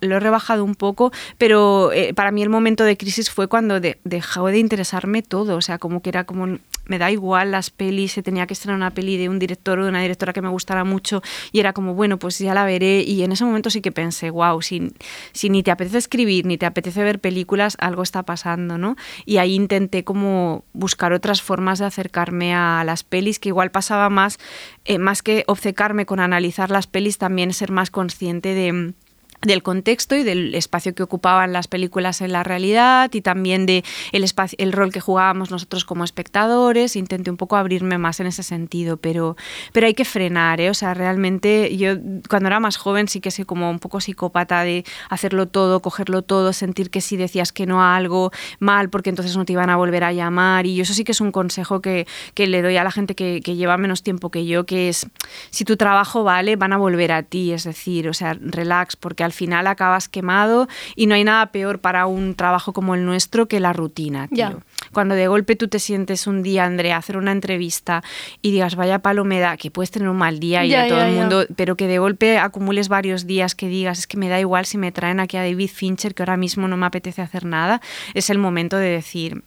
lo he rebajado un poco, pero eh, para mí el momento de crisis fue cuando de- dejó interesarme todo, o sea, como que era como, me da igual las pelis, se tenía que estrenar una peli de un director o de una directora que me gustara mucho y era como, bueno, pues ya la veré y en ese momento sí que pensé, wow, si, si ni te apetece escribir ni te apetece ver películas, algo está pasando, ¿no? Y ahí intenté como buscar otras formas de acercarme a las pelis, que igual pasaba más, eh, más que obcecarme con analizar las pelis, también ser más consciente de del contexto y del espacio que ocupaban las películas en la realidad y también de el espacio el rol que jugábamos nosotros como espectadores. Intenté un poco abrirme más en ese sentido pero pero hay que frenar ¿eh? o sea realmente yo cuando era más joven sí que soy como un poco psicópata de hacerlo todo cogerlo todo sentir que si decías que no a algo mal porque entonces no te iban a volver a llamar. Y eso sí que es un consejo que, que le doy a la gente que, que lleva menos tiempo que yo que es si tu trabajo vale van a volver a ti. Es decir o sea relax porque al final acabas quemado y no hay nada peor para un trabajo como el nuestro que la rutina tío. Ya. cuando de golpe tú te sientes un día Andrea a hacer una entrevista y digas vaya palo me da que puedes tener un mal día y a todo el mundo pero que de golpe acumules varios días que digas es que me da igual si me traen aquí a David Fincher que ahora mismo no me apetece hacer nada es el momento de decir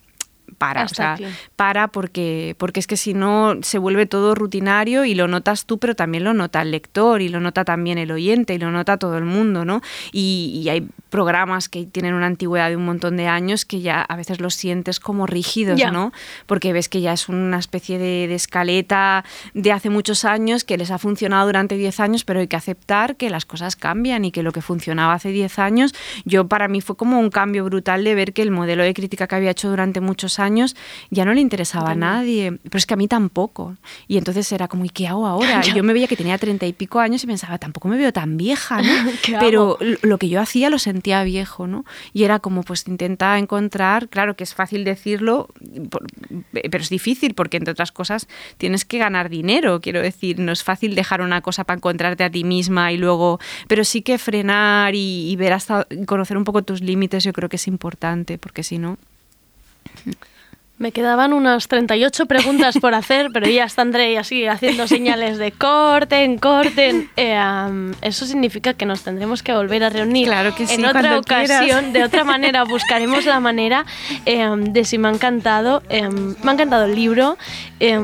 para, Hasta o sea, aquí. para porque, porque es que si no se vuelve todo rutinario y lo notas tú, pero también lo nota el lector y lo nota también el oyente y lo nota todo el mundo, ¿no? Y, y hay programas que tienen una antigüedad de un montón de años que ya a veces los sientes como rígidos, Ya. ¿no? Porque ves que ya es una especie de, de escaleta de hace muchos años que les ha funcionado durante 10 años, pero hay que aceptar que las cosas cambian y que lo que funcionaba hace 10 años, yo para mí fue como un cambio brutal de ver que el modelo de crítica que había hecho durante muchos años ya no le interesaba a nadie, pero es que a mí tampoco. Y entonces era como, ¿y qué hago ahora? Y yo me veía que tenía treinta y pico años y pensaba, tampoco me veo tan vieja, ¿no? ¿Qué pero hago? lo que yo hacía lo sentía viejo, ¿no? Y era como, pues intenta encontrar, claro que es fácil decirlo, por- pero es difícil porque entre otras cosas tienes que ganar dinero, quiero decir, no es fácil dejar una cosa para encontrarte a ti misma y luego, pero sí que frenar y ver hasta conocer un poco tus límites, yo creo que es importante, porque si no... Me quedaban unas 38 preguntas por hacer, pero ya está André así haciendo señales de corten, corten. Eh, am, eso significa que nos tendremos que volver a reunir Claro que sí, en otra ocasión. quieras. De otra manera, buscaremos la manera eh, de si me ha encantado. eh, me ha encantado el libro. Eh,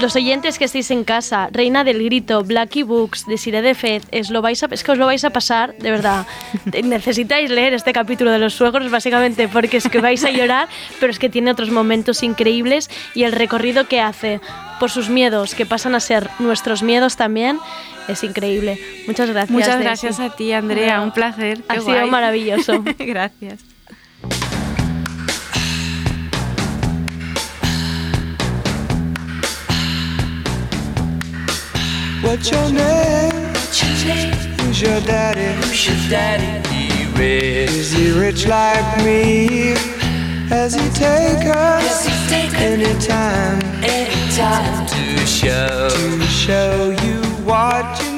los oyentes que estéis en casa, Reina del Grito, Blacky Books, Desiree de Fed, es, lo vais a, es que os lo vais a pasar, de verdad. Necesitáis leer este capítulo de los suegros, básicamente, porque es que vais a llorar, pero es que tiene otros momentos increíbles y el recorrido que hace por sus miedos, que pasan a ser nuestros miedos también, es increíble. Muchas gracias. Muchas Daisy. gracias a ti, Andrea, un placer. Ha qué sido maravilloso. gracias. What's your name? Who's your daddy? Who's your daddy? He rich. Is he rich like me? Has he take us anytime? Anytime to show to show you what you